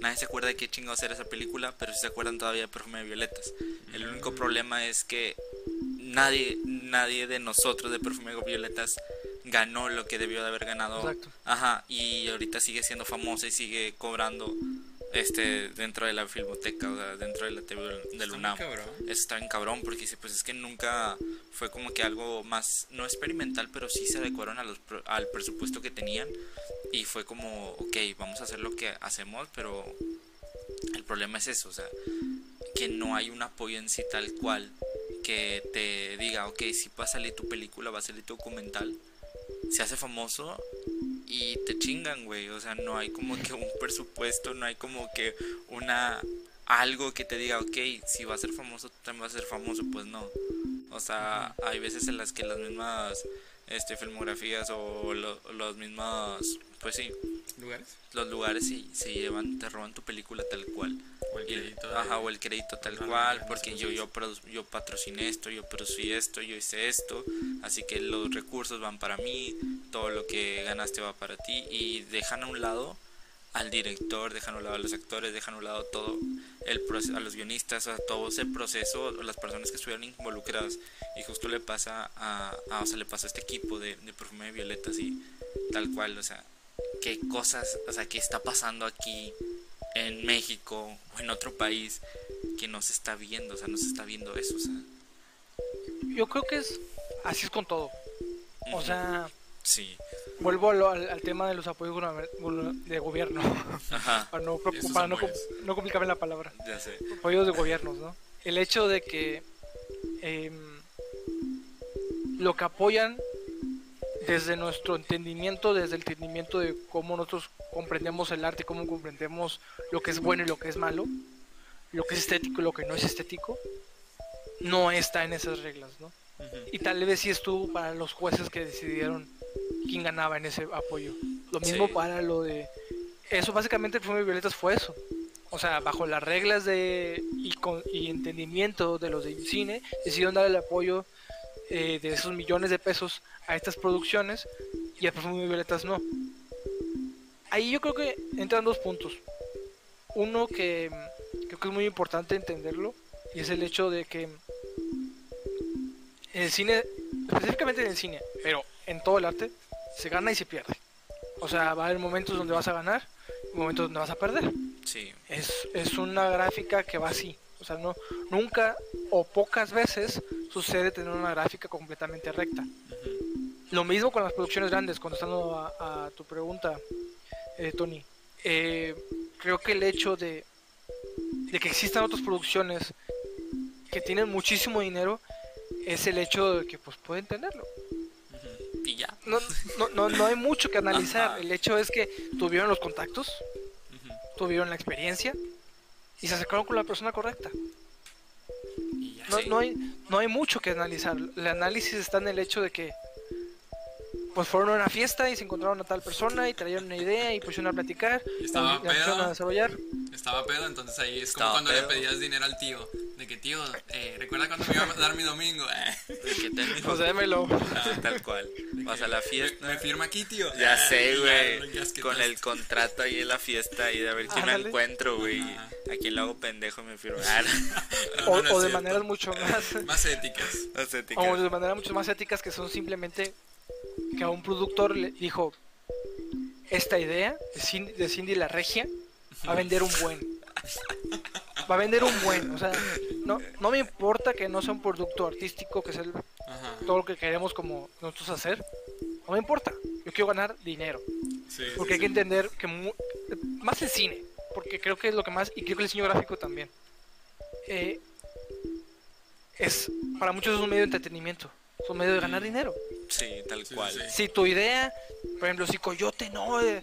Nadie se acuerda de qué chingados era esa película pero sí se acuerdan todavía de perfume de violetas. El único problema es que nadie nadie de nosotros de perfume de violetas ganó lo que debió de haber ganado. Exacto. ajá y ahorita sigue siendo famosa y sigue cobrando este dentro de la filmoteca o sea, dentro de la TV del UNAM. eso está bien cabrón porque dice pues es que nunca fue como que algo más no experimental pero sí se adecuaron a los al presupuesto que tenían. Y fue como ok vamos a hacer lo que hacemos pero el problema es eso o sea que no hay un apoyo en sí tal cual que te diga ok si va a salir tu película va a salir tu documental se hace famoso y te chingan, güey. O sea, no hay como que un presupuesto, no hay como que una algo que te diga, ok, si va a ser famoso, tú también vas a ser famoso. Pues no. O sea, hay veces en las que las mismas este, filmografías o lo- los mismos, pues sí, ¿Lugares? los lugares sí, se llevan, te roban tu película tal cual. O el crédito ajá, o el crédito tal No, cual, no, porque yo, yo, produ- yo patrociné esto, yo producí esto, yo hice esto, así que los recursos van para mí, todo lo que ganaste va para ti, y dejan a un lado al director, dejan a un lado a los actores, dejan a un lado todo el proceso, a los guionistas, a todo ese proceso, las personas que estuvieron involucradas, y justo le pasa a, a- o sea, le pasa a este equipo de, de Perfume de Violetas y tal cual, o sea, qué cosas, o sea, qué está pasando aquí en México o en otro país que no se está viendo, o sea, no se está viendo eso, o sea, Yo creo que es así es con todo. O ujú, sea, sí, vuelvo lo- al, al tema de los apoyos de gobierno. ajá, para no, para no, no complicarme la palabra. ya sé, apoyos de gobiernos, ¿no? El hecho de que em, lo que apoyan desde nuestro entendimiento, desde el entendimiento de cómo nosotros comprendemos el arte, cómo comprendemos lo que es bueno y lo que es malo, lo que es estético y lo que no es estético, no está en esas reglas, ¿no? Ujú. Y tal vez sí estuvo para los jueces que decidieron quién ganaba en ese apoyo. Lo mismo Sí. para lo de... Eso básicamente Perfume de Violetas fue eso. O sea, bajo las reglas de y, con, y entendimiento de los de cine, decidieron dar el apoyo eh, de esos millones de pesos a estas producciones y a Perfume de Violetas no. Ahí yo creo que entran dos puntos. Uno que mm, creo que es muy importante entenderlo y es el hecho de que en el cine, específicamente en el cine, pero en todo el arte, se gana y se pierde. O sea, va a haber momentos donde vas a ganar y momentos donde vas a perder. sí, Es, es una gráfica que va así. O sea, no, nunca o pocas veces sucede tener una gráfica completamente recta. Lo mismo con las producciones grandes, contestando a, a tu pregunta, eh, Tony. Eh, creo que el hecho de, de que existan otras producciones que tienen muchísimo dinero es el hecho de que pues pueden tenerlo. y ya, No, no, no, no hay mucho que analizar. Ajá. El hecho es que tuvieron los contactos, tuvieron la experiencia y se acercaron con la persona correcta. No, no, hay, no hay mucho que analizar. El análisis está en el hecho de que pues fueron a una fiesta y se encontraron a tal persona y trajeron una idea y pusieron a platicar estaba y pedo. a desarrollar. Estaba pedo, entonces ahí es como Estaba cuando pedo. le pedías dinero al tío. De que, tío, eh, ¿recuerda cuando me iba a dar mi domingo? Eh. de que te Pues démelo. Tal cual, vas a la fiesta, Me, me firma aquí, tío. Ya Eh, sé, güey. Con el contrato ahí en la fiesta y de a ver quién me encuentro, güey. Ajá. A quién lo hago pendejo y me firmo. Ah, No, O, no, no o de maneras mucho más Más éticas. no sé, tica. o de maneras mucho más éticas que son simplemente que a un productor le dijo esta idea de Cindy, de Cindy la Regia va a vender un buen va a vender un buen o sea no, no me importa que no sea un producto artístico que es el- Ajá. todo lo que queremos como nosotros hacer no me importa yo quiero ganar dinero Sí, porque hay sí, que sí. entender que mu- más el cine porque creo que es lo que más y creo que el diseño gráfico también eh, es para muchos es un medio de entretenimiento es un medio de ganar dinero Sí, tal sí, cual. sí. si tu idea, por ejemplo, si Coyote, no, eh,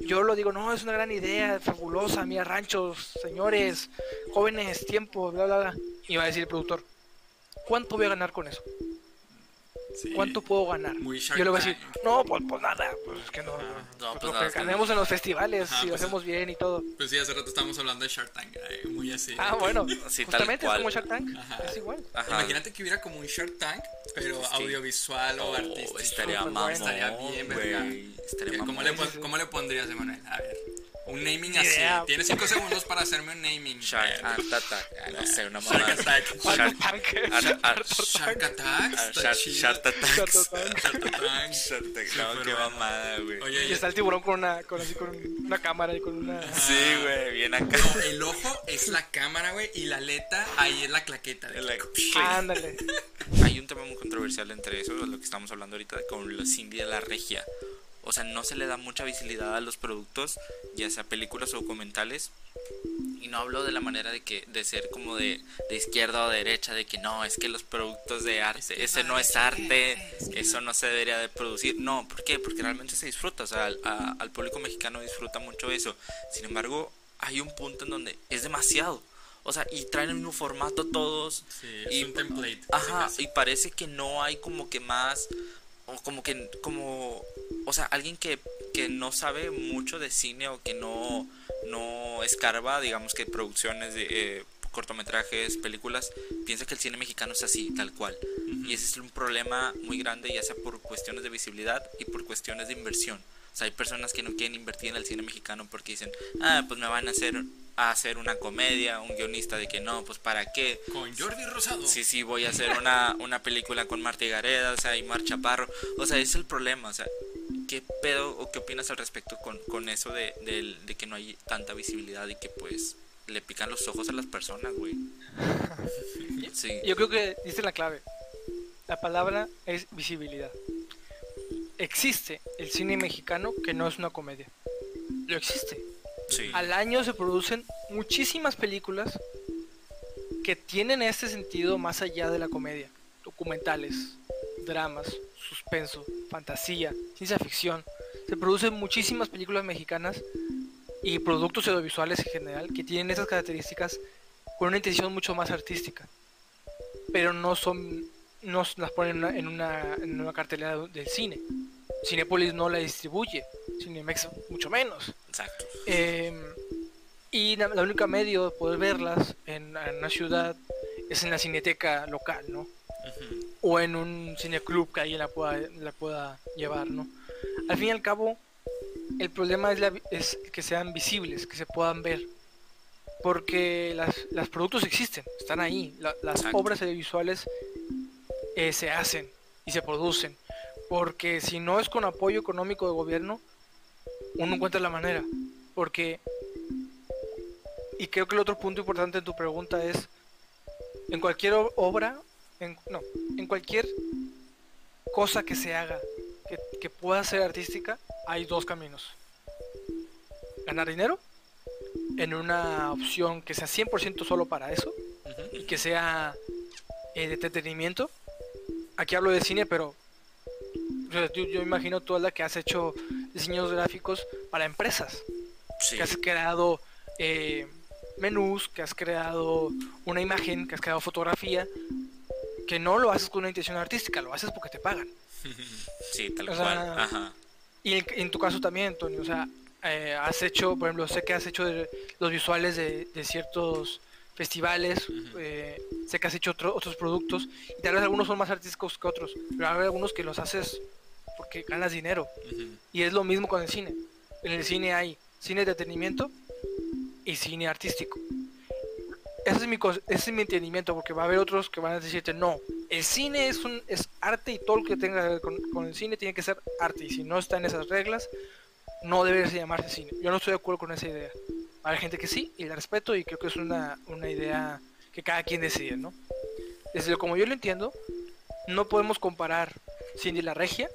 yo lo digo, no, es una gran idea, fabulosa, mira, ranchos, señores, jóvenes, tiempo, bla, bla, bla. Y va a decir el productor, ¿cuánto voy a ganar con eso? Sí. ¿Cuánto puedo ganar? Muy yo le voy a decir, no, pues, pues nada, pues es que no, Ajá. No, pues pues lo nada, que es que- ganemos en los festivales, Ajá, si lo pues, hacemos bien y todo. Pues sí, hace rato estábamos hablando de Shark Tank. eh, muy así. Ah, bueno, Sí, tal justamente es cual. como Shark Tank, Ajá. es igual. Ajá. Imagínate que hubiera como un Shark Tank, pero Sí. audiovisual o Oh, artístico. estaría Súper mamón. Estaría bien, verga. güey. Estaría ¿Qué- ¿Cómo, le, ¿Cómo le pondrías, Emanuel? A ver. Un naming así. Tienes cinco segundos para hacerme un naming. Shark Attack. Ah, no sé, una Shark mamá. Attack. Shark Shark Attack. Shark. Shark. Shark Attack. Shark Attack. Shark Attack. No, qué mamada, güey. Oye, Y está el tiburón con una, con así, con una cámara y con una... Sí, güey, bien acá. no, el ojo es la cámara, güey, y la aleta ahí es la claqueta. de La- que- Ándale. Hay un tema muy controversial entre eso, lo que estamos hablando ahorita con los de la regia. O sea, no se le da mucha visibilidad a los productos, ya sea películas o documentales. Y no hablo de la manera de que de ser como de, de izquierda o de derecha, de que no, es que los productos de arte, ese no es arte, eso no se debería de producir. No, ¿por qué? Porque realmente se disfruta, o sea, al, a- al público mexicano disfruta mucho eso. Sin embargo, hay un punto en donde es demasiado. O sea, y traen el mismo formato todos. Sí, es y, un template. Ajá, y parece que no hay como que más, o como que, como, o sea, alguien que, que no sabe mucho de cine o que no, no escarba, digamos que producciones de eh, cortometrajes, películas, piensa que el cine mexicano es así, tal cual. Y ese es un problema muy grande, ya sea por cuestiones de visibilidad y por cuestiones de inversión. O sea, hay personas que no quieren invertir en el cine mexicano porque dicen, ah, pues me van a hacer, a hacer una comedia, un guionista de que no, pues para qué. Con Jordi Rosado. Sí, sí, voy a hacer una, una película con Marta Gareda, o sea, y Mar Chaparro. O sea, ese es el problema, o sea, ¿qué pedo o qué opinas al respecto con, con eso de, de, de que no hay tanta visibilidad y que pues le pican los ojos a las personas, güey? Sí, Yo creo que dice la clave. La palabra es visibilidad. Existe el cine mexicano que no es una comedia. Lo existe. sí. Al año se producen muchísimas películas que tienen este sentido más allá de la comedia. Documentales, dramas, suspenso, fantasía, ciencia ficción. Se producen muchísimas películas mexicanas y productos audiovisuales en general que tienen esas características con una intención mucho más artística. Pero no son no las ponen en una, en una, cartelera del cine. Cinepolis no la distribuye, Cinemex mucho menos. Exacto. Eh, y la, la única medio de poder verlas en, en una ciudad es en la cineteca local, ¿no? O en un cineclub que alguien la pueda, la pueda llevar, ¿no? Al fin y al cabo, el problema es, la es que sean visibles, que se puedan ver. Porque las, los productos existen, están ahí. la- las Exacto. obras audiovisuales eh, se hacen y se producen. Porque si no es con apoyo económico de gobierno, uno encuentra la manera. Porque, y creo que el otro punto importante en tu pregunta es, en cualquier obra, en, no, en cualquier cosa que se haga, que, que pueda ser artística, hay dos caminos. Ganar dinero en una opción que sea 100% solo para eso y que sea eh, de entretenimiento. Aquí hablo de cine, pero yo, yo imagino toda la que has hecho diseños gráficos para empresas, Sí. que has creado eh, menús, que has creado una imagen, que has creado fotografía, que no lo haces con una intención artística, lo haces porque te pagan. Sí, tal o cual. sea, Ajá. Y en, en tu caso también, Antonio, o sea, eh, has hecho, por ejemplo, sé que has hecho de- los visuales de, de ciertos festivales, eh, sé que has hecho otro- otros productos, y tal vez algunos son más artísticos que otros, pero hay algunos que los haces porque ganas dinero. Y es lo mismo con el cine. En el cine hay cine de entretenimiento y cine artístico. Ese es mi, ese es mi entendimiento, porque va a haber otros que van a decirte, no, el cine es, un, es arte y todo lo que tenga que ver con, con el cine tiene que ser arte. Y si no está en esas reglas, no debe llamarse cine. Yo no estoy de acuerdo con esa idea. Hay gente que sí, y la respeto, y creo que es una, una idea que cada quien decide, ¿no? Desde lo como yo lo entiendo, no podemos comparar Cindy la Regia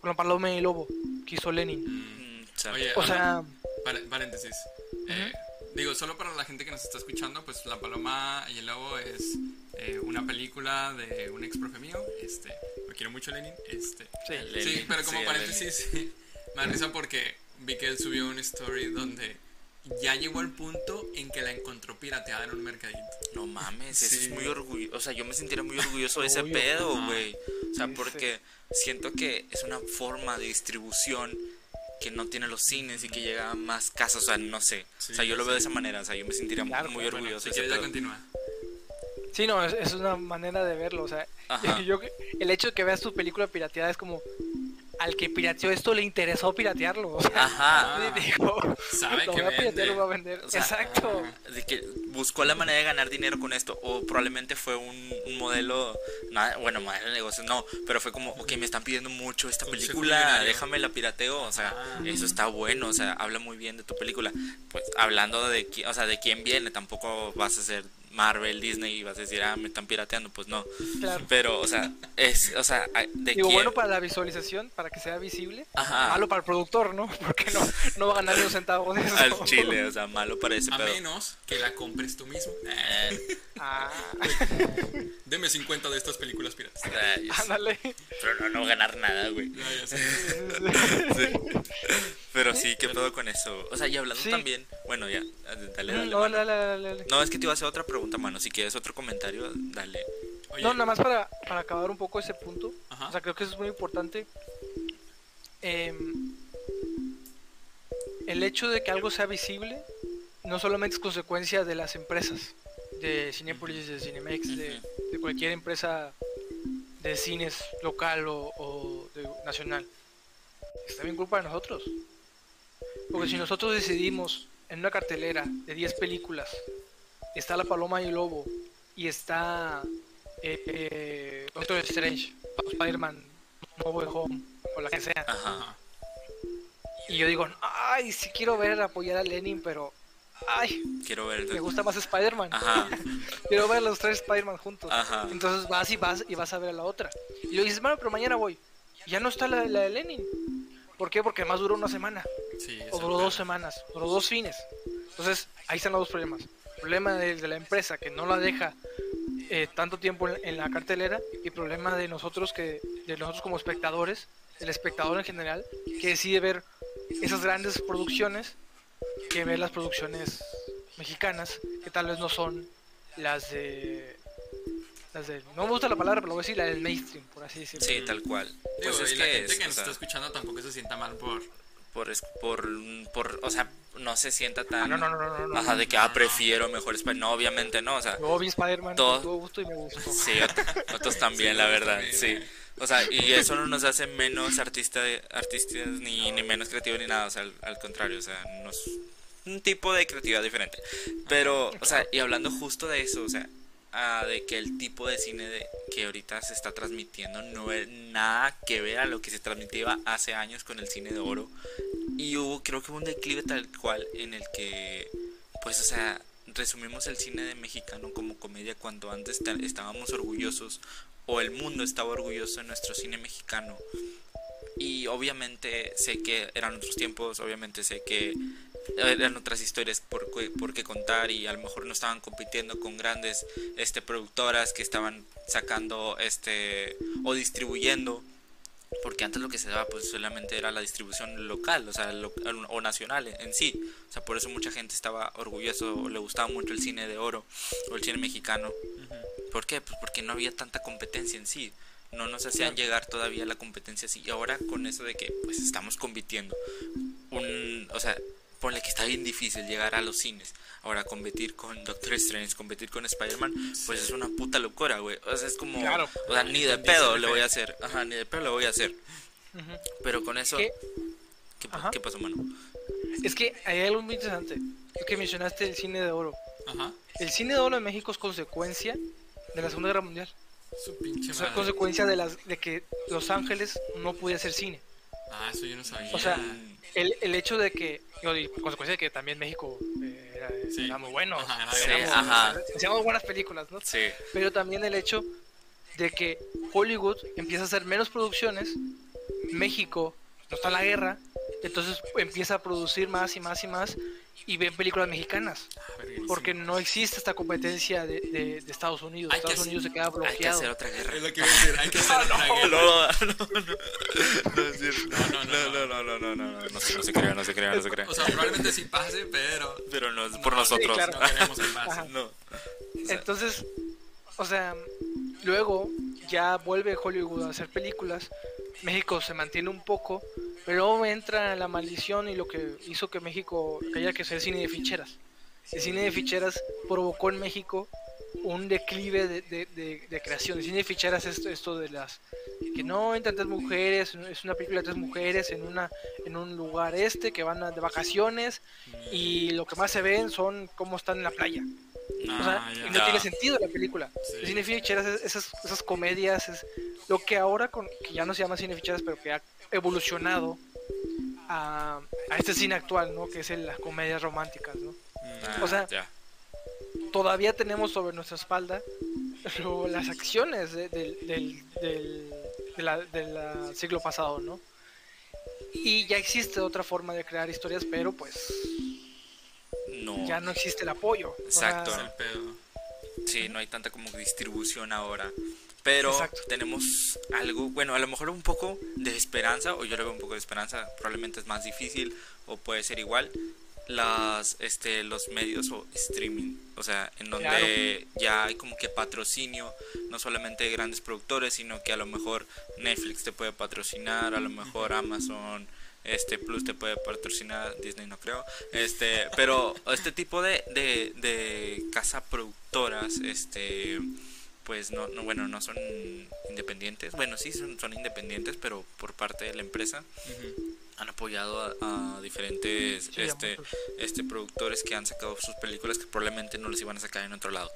con la Paloma y el Lobo que hizo Lenin. Mm. Mm, exacto. Oye, O sea, Par- paréntesis. Eh, digo, solo para la gente que nos está escuchando, pues La Paloma y el Lobo es eh, una película de un ex profe mío. Este, lo quiero mucho, Lenin. Este, sí. Pero como sí, paréntesis, me da risa porque vi que él subió una story donde ya llegó al punto en que la encontró pirateada en un mercadito. No mames, eso es muy orgulloso. O sea, yo me sentiría muy orgulloso de ese Obvio. pedo, güey. O sea, porque siento que es una forma de distribución que no tiene los cines y que llega a más casas. O sea, no sé. Sí, o sea, yo lo veo de esa manera. O sea, yo me sentiría Claro, muy claro. orgulloso si ya continúa. Sí, no, es, es una manera de verlo. O sea, yo, el hecho de que veas tu película pirateada es como al que pirateó esto le interesó piratearlo. O sea, Ajá. dijo, Sabe lo que voy a piratear, vende. lo voy a vender. O sea, Exacto. De que buscó la manera de ganar dinero con esto. O probablemente fue un, un modelo. Nada, bueno, modelo de negocios no. Pero fue como, ok, me están pidiendo mucho esta película. Déjame la pirateo. O sea, Ah. eso está bueno. O sea, habla muy bien de tu película. Pues hablando de, qui- o sea, de quién viene. Tampoco vas a ser Marvel, Disney y vas a decir, ah, me están pirateando. Pues no. Claro. Pero, o sea, es, o sea, de Digo, quién. bueno para la visualización, para que sea visible. Ajá. Malo para el productor, ¿no? Porque no, no va a ganar ni un centavo de eso. Al chile, o sea, malo para ese A pedo. menos que la compres tú mismo. Eh, Ah, Deme 50 de estas películas piratas. ay, ándale. pero no, no ganar nada, güey. No, ya sé. Pero sí, ¿qué pedo con eso? O sea, y hablando Sí. también. Bueno, ya, dale, dale. No, mano. dale, dale, dale, dale. No, es que te iba a hacer otra pregunta, mano. Si quieres otro comentario, dale. Oye, No, nada más para, para acabar un poco ese punto. Ajá. O sea, creo que eso es muy importante. Em, el hecho de que algo sea visible no solamente es consecuencia de las empresas, de Cinepolis, de Cinemex, de, de cualquier empresa de cines local o, o de- nacional. Es también culpa de nosotros. Porque si nosotros decidimos en una cartelera de 10 películas, está La Paloma y el Lobo y está eh, eh, Doctor Strange, Spider-Man, No Way Home, o la que sea. Ajá. Y yo digo, ay, sí quiero ver apoyar a Lenin, pero ay, Quiero ver. me gusta más Spider-Man. Quiero ver a los tres Spider-Man juntos. Ajá. Entonces vas y vas y vas a ver a la otra. Y lo dices, bueno, pero mañana voy. Y ya no está la, la de Lenin. ¿Por qué? Porque más duró una semana. Sí, O duró dos semanas. Duró dos fines. Entonces, ahí están los dos problemas. Problema de, de la empresa que no la deja eh, tanto tiempo en, en la cartelera. Y problema de nosotros que, de nosotros como espectadores, del espectador en general, que decide ver esas grandes producciones que ver las producciones mexicanas, que tal vez no son las de las de no me gusta la palabra, pero lo voy a decir, la del mainstream, por así decirlo. Sí, tal cual. Digo, Pues es y la que gente es, que o nos sea, está escuchando tampoco se sienta mal por... por, es- por, por, o sea, no se sienta tan... Ah, no, no, no, no, no. Ajá, de que, ah, prefiero mejor Spider- No, obviamente no, o sea, Yo vi Spider-Man Todo- gusto y me gustó. sí, ot- nosotros también, Sí, la verdad, también. sí. O sea, y eso no nos hace menos artista, artistas ni, ni menos creativos ni nada, o sea, al, al contrario, o sea, nos un tipo de creatividad diferente. Pero, o sea, y hablando justo de eso, o sea, ah, de que el tipo de cine de, que ahorita se está transmitiendo no es nada que ver a lo que se transmitía hace años con el cine de oro. Y hubo, creo que hubo un declive tal cual en el que, pues, o sea, resumimos el cine de mexicano como comedia cuando antes estábamos orgullosos o el mundo estaba orgulloso de nuestro cine mexicano. Y obviamente sé que eran otros tiempos, obviamente sé que eran otras historias por, por qué contar y a lo mejor no estaban compitiendo con grandes este, productoras que estaban sacando este o distribuyendo porque antes lo que se daba pues solamente era la distribución local, o sea, lo- o nacional en, en sí. O sea, por eso mucha gente estaba orgulloso o le gustaba mucho el cine de oro o el cine mexicano. ¿Por qué? Pues porque no había tanta competencia en sí. No nos hacían llegar todavía la competencia así. Y ahora con eso de que pues estamos compitiendo. Un, o sea, ponle que está bien difícil llegar a los cines. Ahora competir con Doctor Strange, competir con Spider-Man, pues es una puta locura, güey. O sea, es como... Claro. O sea, ni de pedo le voy a hacer. Ajá, ni de pedo le voy a hacer. Pero con eso... ¿Qué? ¿Qué, pa- Ajá. qué pasó, mano? Es que hay algo muy interesante. Que mencionaste el cine de oro. Ajá. El cine de oro en México es consecuencia de la Segunda Guerra Mundial. Su pinche O sea, madre. consecuencia de, las, de que Los Ángeles no podía hacer cine. Ah, eso yo no sabía. O sea, el, el hecho de que, digo, y consecuencia de que también México eh, era, Sí. era muy bueno. Ajá, Sí, ajá. Hacíamos buenas películas, ¿no? Sí. Pero también el hecho de que Hollywood empieza a hacer menos producciones, México no está en la guerra, entonces empieza a producir más y más y más y ven películas mexicanas. Porque no existe esta competencia de, de- de Estados Unidos. Hay que Estados hacer- Unidos se queda Hay que bloqueado. hacer otra guerra. Es lo que iba a decir, hay que hacer otra No, guerra. no, no, no, no es cierto. No, no, no, no, no, no, no, no, no se, no se crea, no se crea, no se crea. O sea, probablemente sí pase, pero Pero no es por No, nosotros. sí, claro. no queremos que pase. Ajá. No. Entonces, o sea, luego ya vuelve Hollywood a hacer películas. México se mantiene un poco, pero entra la maldición y lo que hizo que México haya que hacer cine de ficheras. El cine de ficheras provocó en México un declive de, de- de- creación. El cine de ficheras es esto, esto de las que no entran tres mujeres, es una película de tres mujeres en una en un lugar este que van de vacaciones y lo que más se ven son cómo están en la playa. O sea, Ah, y ya. no tiene sentido la película. Sí. El cine ficheras es esas, esas comedias, es lo que ahora, con, que ya no se llama cine ficheras, pero que ha evolucionado a, a este cine actual, ¿no? Que es el- las comedias románticas, ¿no? Ah, O sea, ya. Todavía tenemos sobre nuestra espalda lo- las acciones de- del, del, del, de la- de la siglo pasado, ¿no? Y ya existe otra forma de crear historias, pero pues no. ya no existe el apoyo. O sea, Exacto. Es el pedo. Sí, no hay tanta como distribución ahora. Pero Exacto. tenemos algo, bueno, a lo mejor un poco de esperanza, o yo le veo un poco de esperanza, probablemente es más difícil, o puede ser igual, las, este, los medios o streaming, o sea, en donde ya hay como que patrocinio, no solamente de grandes productores, sino que a lo mejor Netflix te puede patrocinar, a lo mejor Amazon, este Plus te puede patrocinar, Disney no creo, este, pero este tipo de, de, de casa productoras, este pues no, no bueno no son independientes. Bueno sí son, son independientes pero por parte de la empresa. Ujú. Han apoyado a, a diferentes Sí, este, este productores que han sacado sus películas que probablemente no les iban a sacar en otro lado.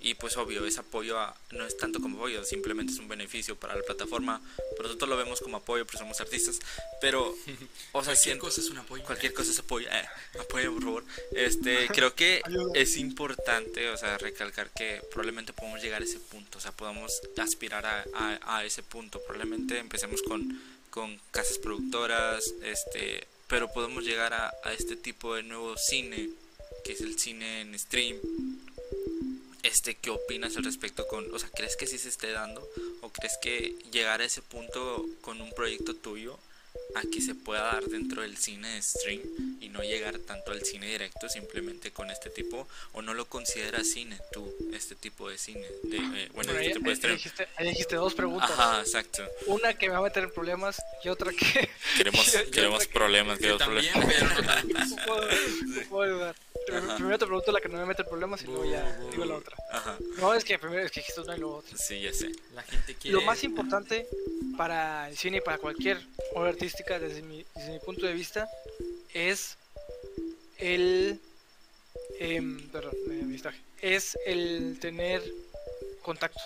Y pues obvio ese apoyo a- no es tanto como apoyo simplemente es un beneficio para la plataforma. Pero nosotros lo vemos como apoyo porque somos artistas. Pero o sea Cualquier siento- cosa es un apoyo. cualquier cosa es apoyo eh, apoyo por favor. Este creo que es importante o sea recalcar que probablemente podemos llegar a ese punto o sea podamos aspirar a, a, a ese punto. Probablemente empecemos con con casas productoras este pero podemos llegar a, este tipo de nuevo cine que es el cine en stream. Este qué opinas al respecto con o sea crees que sí se esté dando o crees que llegar a ese punto con un proyecto tuyo a que se pueda dar dentro del cine de stream y no llegar tanto al cine directo simplemente con este tipo o no lo consideras cine tú este tipo de cine de, eh, bueno ahí, este tipo de ahí stream dijiste, ahí dijiste dos preguntas. ajá exacto Una que me va a meter en problemas y otra que. queremos y otra queremos que- problemas Que queremos también, problemas pero no no puedo- no puedo ayudar. Ajá. Primero te pregunto la que no me mete en problemas y luego ya digo la otra. ajá No, es que primero es que dijiste una y luego otra. sí ya sé La gente quiere. Lo más importante para el cine y para cualquier obra artística, desde mi, desde mi punto de vista, es el. em, perdón, me distraje. Es el tener contactos,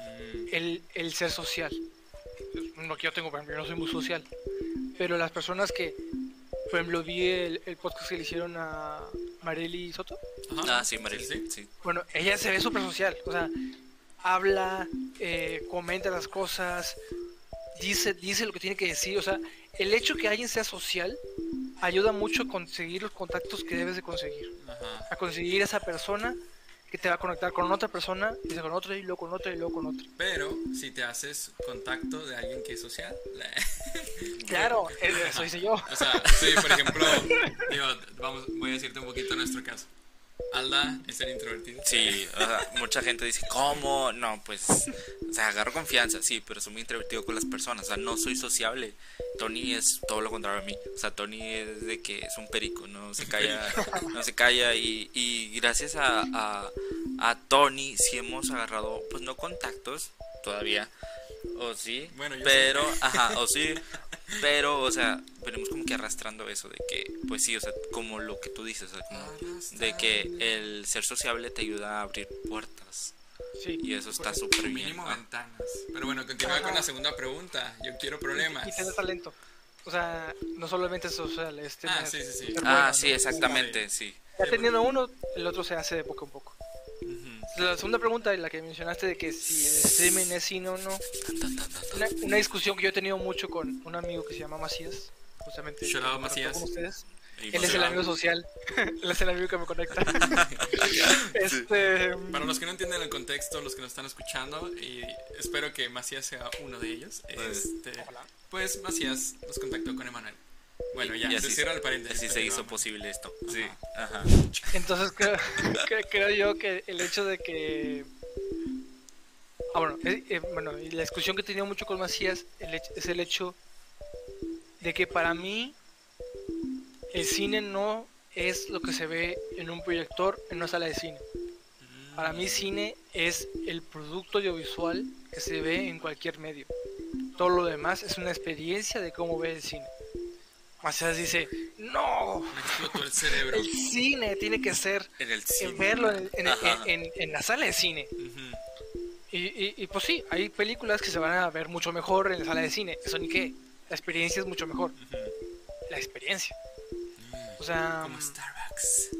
Mm, el, el ser social. Lo que yo tengo, por ejemplo, yo no soy muy social. Pero las personas que, por ejemplo, vi el, el podcast que le hicieron a Marely Soto. ajá. ah sí Maril sí. sí Bueno, ella se ve súper social, o sea, habla, eh, comenta las cosas, dice, dice lo que tiene que decir, o sea, el hecho que alguien sea social ayuda mucho a conseguir los contactos que debes de conseguir, Ajá. a conseguir esa persona que te va a conectar con otra persona, y con otra, y luego con otra, y luego con otra. Pero si te haces contacto de alguien que es social, Claro, eso hice yo. o sea, sí, por ejemplo, digo, vamos, voy a decirte un poquito nuestro caso. Alda es el introvertido. Sí, o sea, mucha gente dice, ¿cómo? No, pues, o sea, agarro confianza, sí, pero soy muy introvertido con las personas, o sea, no soy sociable. Tony es todo lo contrario a mí, o sea, Tony es de que es un perico, no se calla, no se calla y, y gracias a, a, a Tony sí hemos agarrado, pues no contactos todavía, o sí, Bueno, yo pero, sí. ajá, o sí, pero, o sea, venimos como que arrastrando eso de que, pues sí, o sea, como lo que tú dices, o sea, como de que el ser sociable te ayuda a abrir puertas Sí, y eso está porque- súper bien. Mínimo Ah, ventanas. Pero bueno, continúa con la segunda pregunta. Yo quiero problemas. Y tener talento. O sea, no solamente es social, es tener, Ah, sí, sí, sí. Ah, bueno, sí, ¿no? exactamente, sí. Ya teniendo uno, el otro se hace de poco en poco. La segunda pregunta, la que mencionaste de que si el streaming es cine o no, una, una discusión que yo he tenido mucho con un amigo que se llama Macías, justamente contactó Macías. con ustedes. Él es el amigo social, él es el amigo que me conecta. este, Para los que no entienden el contexto, los que nos están escuchando, y espero que Macías sea uno de ellos, Pues, este, pues Macías nos contactó con Emanuel. Bueno, ya, y se así, cierra el paréntesis. así se hizo posible esto. Sí, ajá. entonces creo, cre- creo yo que el hecho de que... Ah, bueno, eh, eh, bueno, y la discusión que he tenido mucho con Macías el hecho- es el hecho de que para mí el cine no es lo que se ve en un proyector en una sala de cine. Para mí cine es el producto audiovisual que se ve en cualquier medio. Todo lo demás es una experiencia de cómo ve el cine. Macías dice, no, Me explotó el cerebro. el cine tiene que ser En el en cine. verlo en, en- Ajá. en- en la sala de cine. Y, y- y, pues sí, hay películas que se van a ver mucho mejor en la sala de cine. Eso ni qué. La experiencia es mucho mejor. La experiencia. O sea, Como Starbucks.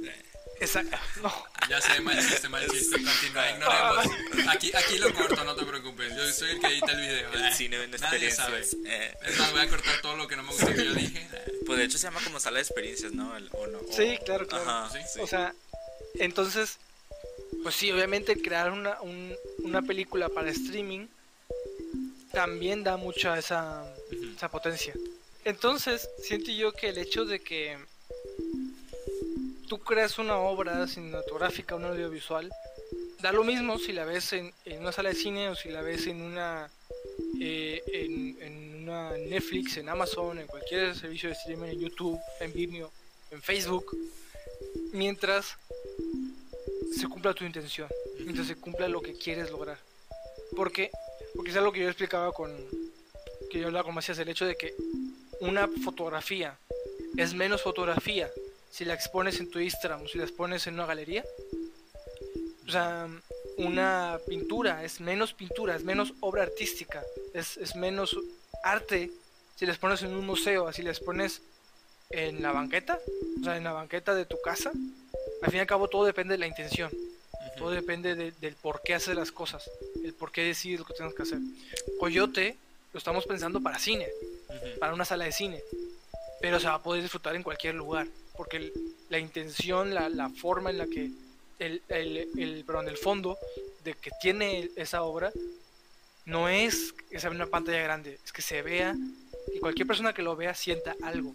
Esa- no. Ya sé, mal chiste, mal chiste. Continúa, ignoremos. Aquí, aquí lo corto, no te preocupes. Yo soy el que edita el video. El eh. cine vende Nadie sabe. experiencias. Eh, Es más, voy a cortar todo lo que no me gustó que yo dije. pues de hecho se llama como sala de experiencias, ¿no? El- o no o- Sí, claro, claro. Ajá, Sí. sí. O sea, entonces, pues sí, obviamente crear una, un, una película para streaming también da mucha esa, esa potencia. Entonces, siento yo que el hecho de que tú creas una obra cinematográfica, un audiovisual, da lo mismo si la ves en, en una sala de cine o si la ves en una, eh, en, en una Netflix, en Amazon, en cualquier servicio de streaming, en YouTube, en Vimeo, en Facebook, mientras se cumpla tu intención, mientras se cumpla lo que quieres lograr. Porque, porque es algo que yo explicaba con, que yo hablaba con Macías, el hecho de que una fotografía es menos fotografía si la expones en tu Instagram o si la expones en una galería. O sea, una pintura es menos pintura, es menos obra artística, es, es menos arte si la expones en un museo, así la expones en la banqueta, o sea, en la banqueta de tu casa. Al fin y al cabo todo depende de la intención. Todo depende de- del por qué hacer las cosas, el por qué decidir lo que tengas que hacer. Coyote lo estamos pensando para cine, para una sala de cine, pero se va a poder disfrutar en cualquier lugar, porque el- la intención, la, la forma en la que, el, el, el- perdón, el fondo de que tiene esa obra no es que sea una pantalla grande, es que se vea, que cualquier persona que lo vea sienta algo.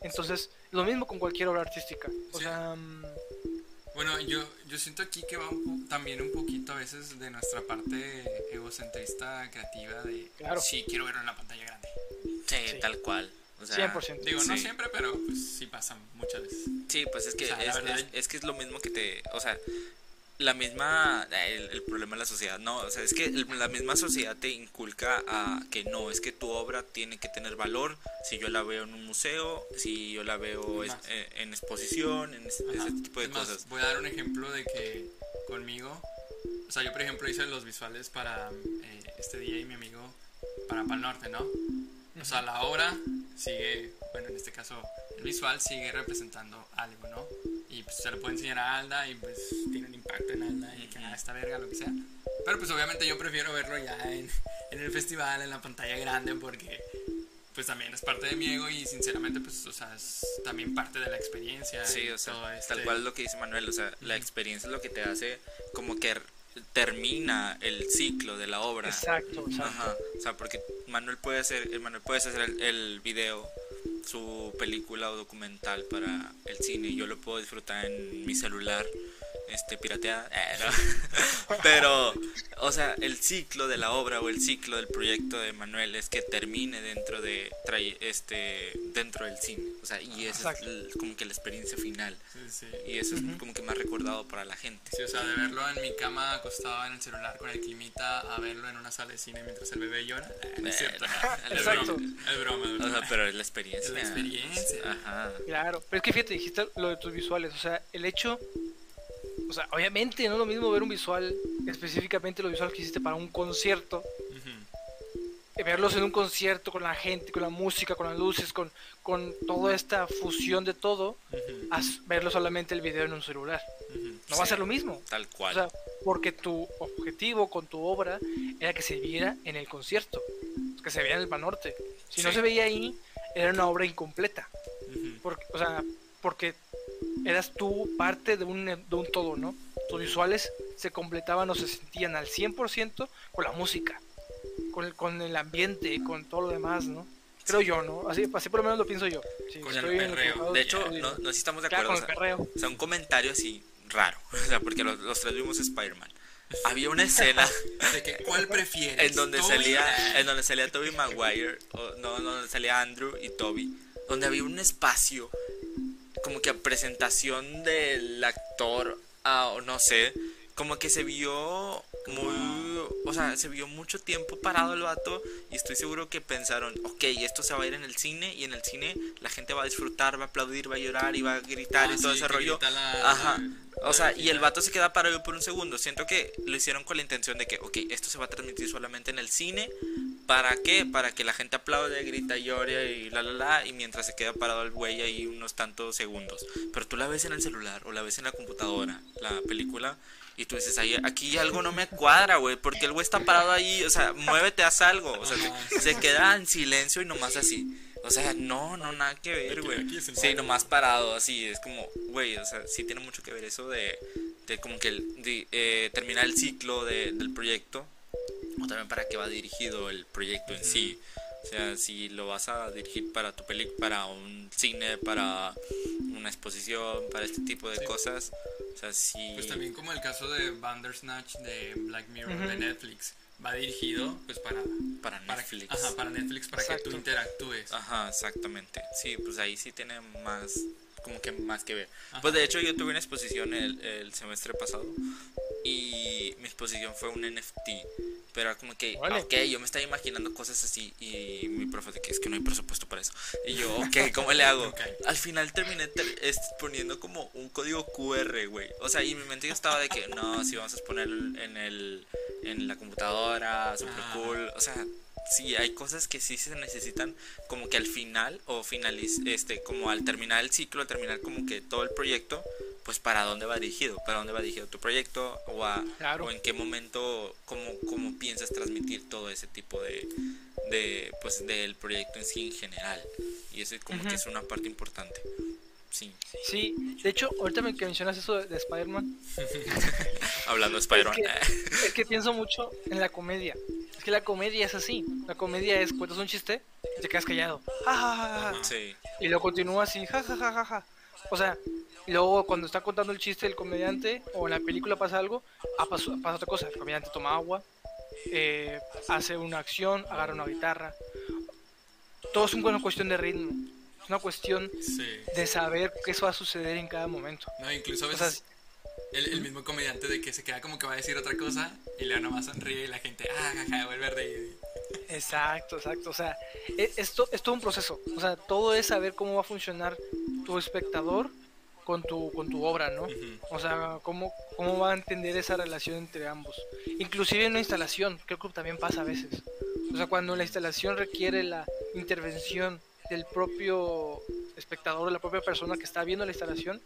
Entonces, lo mismo con cualquier obra artística. O Sí. sea, mm, Bueno, yo, yo siento aquí que va un po- también un poquito a veces de nuestra parte egocentrista creativa de Claro. sí quiero verlo en la pantalla grande. Sí, Sí. tal cual. O sea, 100%. Digo, no Sí. siempre, pero pues sí pasa muchas veces. Sí, pues es que, O sea, es, verdad- es- es que es lo mismo que te. O sea, la misma. El, el problema de la sociedad. No, o sea, es que el- la misma sociedad te inculca a que no, es que tu obra tiene que tener valor. Si yo la veo en un museo, si yo la veo Es más. eh, en exposición, en ese tipo de Es más, cosas. Voy a dar un ejemplo de que conmigo, o sea, yo por ejemplo hice los visuales para eh, este día y mi amigo para Pal Norte, ¿no? O sea, la obra sigue, bueno, en este caso el visual sigue representando algo, ¿no? Y pues se lo puedo enseñar a Alda y pues tiene un impacto en Alda y que ah, esta verga, lo que sea. Pero pues obviamente yo prefiero verlo ya en, en el festival, en la pantalla grande, porque pues también es parte de mi ego y sinceramente pues, o sea, es también parte de la experiencia. Sí, o sea, todo tal este- cual lo que dice Manuel, o sea, la experiencia es lo que te hace como que termina el ciclo de la obra. exacto, exacto. Ajá, o sea, porque Manuel puede hacer, el Manuel puede hacer el, el video, su película o documental para el cine, y yo lo puedo disfrutar en mi celular, este, pirateada, eh, no. pero, o sea, el ciclo de la obra o el ciclo del proyecto de Manuel es que termine dentro de, este, dentro del cine, o sea, y esa es Exacto. el- como que la experiencia final, Sí, sí. y eso es como que más recordado para la gente. Sí, o sea, de verlo en mi cama acostado en el celular con el climita a verlo en una sala de cine mientras el bebé llora. eh, no es cierto. Exacto. broma, es broma. es O broma. sea, pero es la experiencia. Es la experiencia. Ajá. Claro, pero es que fíjate, dijiste lo de tus visuales, o sea, el hecho, o sea, obviamente no es lo mismo ver un visual, específicamente los visuales que hiciste para un concierto, verlos en un concierto con la gente, con la música, con las luces, con, con toda esta fusión de todo, Ujú, a verlo solamente el video en un celular. No va a ser lo mismo. Tal O cual. sea, porque tu objetivo con tu obra era que se viera en el concierto, que se viera en el Panorte. Si no se veía ahí, era una obra incompleta. Porque, o sea, porque eras tú parte de un, de un todo, ¿no? Tus visuales se completaban o se sentían al 100% con la música, con el, con el ambiente, con todo lo demás, ¿no? Creo yo, ¿no? Así, así por lo menos lo pienso yo. Sí, Con el perreo. De hecho, sí, no, no sé si estamos de claro, acuerdo. con el o, sea, perreo. o sea, un comentario así raro. O sea, porque los, los tres vimos Spider-Man. Había una escena De que, ¿Cuál prefieres? en donde Toby? salía en donde salía Toby Maguire o no donde salía Andrew y Toby donde había un espacio como que a presentación del actor o no sé como que se vio muy o sea se vio mucho tiempo parado el vato y estoy seguro que pensaron ok esto se va a ir en el cine y en el cine la gente va a disfrutar va a aplaudir va a llorar y va a gritar Ah, y todo sí, ese rollo la- ajá la- o sea, la y el vato se queda parado por un segundo. Siento que lo hicieron con la intención de que, ok, esto se va a transmitir solamente en el cine. ¿Para qué? Para que la gente aplaude, grita, llore y la la la. Y mientras se queda parado el güey ahí unos tantos segundos. Pero tú la ves en el celular o la ves en la computadora, la película. Y tú dices, ahí, aquí algo no me cuadra, güey. Porque el güey está parado ahí. O sea, muévete, haz algo. O sea, se, se queda en silencio y nomás así. O sea, no, no, nada que ver, güey. Sí, nomás parado, así. Es como, güey, o sea, sí tiene mucho que ver eso de, de como que el- de, eh, terminar el ciclo de- del proyecto o también para qué va dirigido el proyecto en sí. O sea, si lo vas a dirigir para tu película, para un cine, para una exposición, para este tipo de Sí. cosas. O sea, si... Pues también como el caso de Bandersnatch de Black Mirror de Netflix. Va dirigido pues para, Para para Netflix. Ajá, para Netflix, para que tú interactúes. Ajá, exactamente. Sí, pues ahí sí tiene más, como que más que ver. Ajá. Pues de hecho yo tuve una exposición el, el semestre pasado y mi exposición fue un NFT. Pero era como que, ok, yo me estaba imaginando cosas así y mi profe de que es que no hay presupuesto para eso. Y yo, ok, ¿cómo le hago? Al final terminé ter- poniendo como un código QR, güey. O sea, y mi mente yo estaba de que, no, si vamos a exponer en, el, en la computadora, super Ah. cool. O sea, sí, hay cosas que sí se necesitan como que al final o finaliz este, como al terminar el ciclo, al terminar como que todo el proyecto, pues para dónde va dirigido, para dónde va dirigido tu proyecto o, a, Claro. o en qué momento, cómo, cómo piensas transmitir todo ese tipo de, de, pues del proyecto en sí en general. Y eso es como que es una parte importante. Sí, Sí, de hecho, ahorita me- que mencionas eso de, de Spider-Man, hablando de Spider-Man. Es es que pienso mucho en la comedia. Es que la comedia es así. La comedia es cuentas un chiste y te quedas callado. Ja, ja, ja, ja, ja. sí, Y luego continúa así, ja, ja, ja, ja, ja. O sea, y luego cuando está contando el chiste el comediante o en la película pasa algo, ah, pasa, pasa otra cosa. El comediante toma agua, eh, hace una acción, agarra una guitarra. Todo es una cuestión de ritmo. Es una cuestión Sí. de saber qué va a suceder en cada momento. No, incluso a O sea, veces el, el mismo comediante de que se queda como que va a decir otra cosa y luego nomás sonríe y la gente, ah, jaja, vuelve a reír. Exacto, exacto. O sea, e- esto es todo un proceso. O sea, todo es saber cómo va a funcionar tu espectador con tu, con tu obra, ¿no? O sea, cómo, cómo va a entender esa relación entre ambos. Inclusive en una instalación, creo que también pasa a veces. O sea, cuando la instalación requiere la intervención del propio espectador, de la propia persona que está viendo la instalación,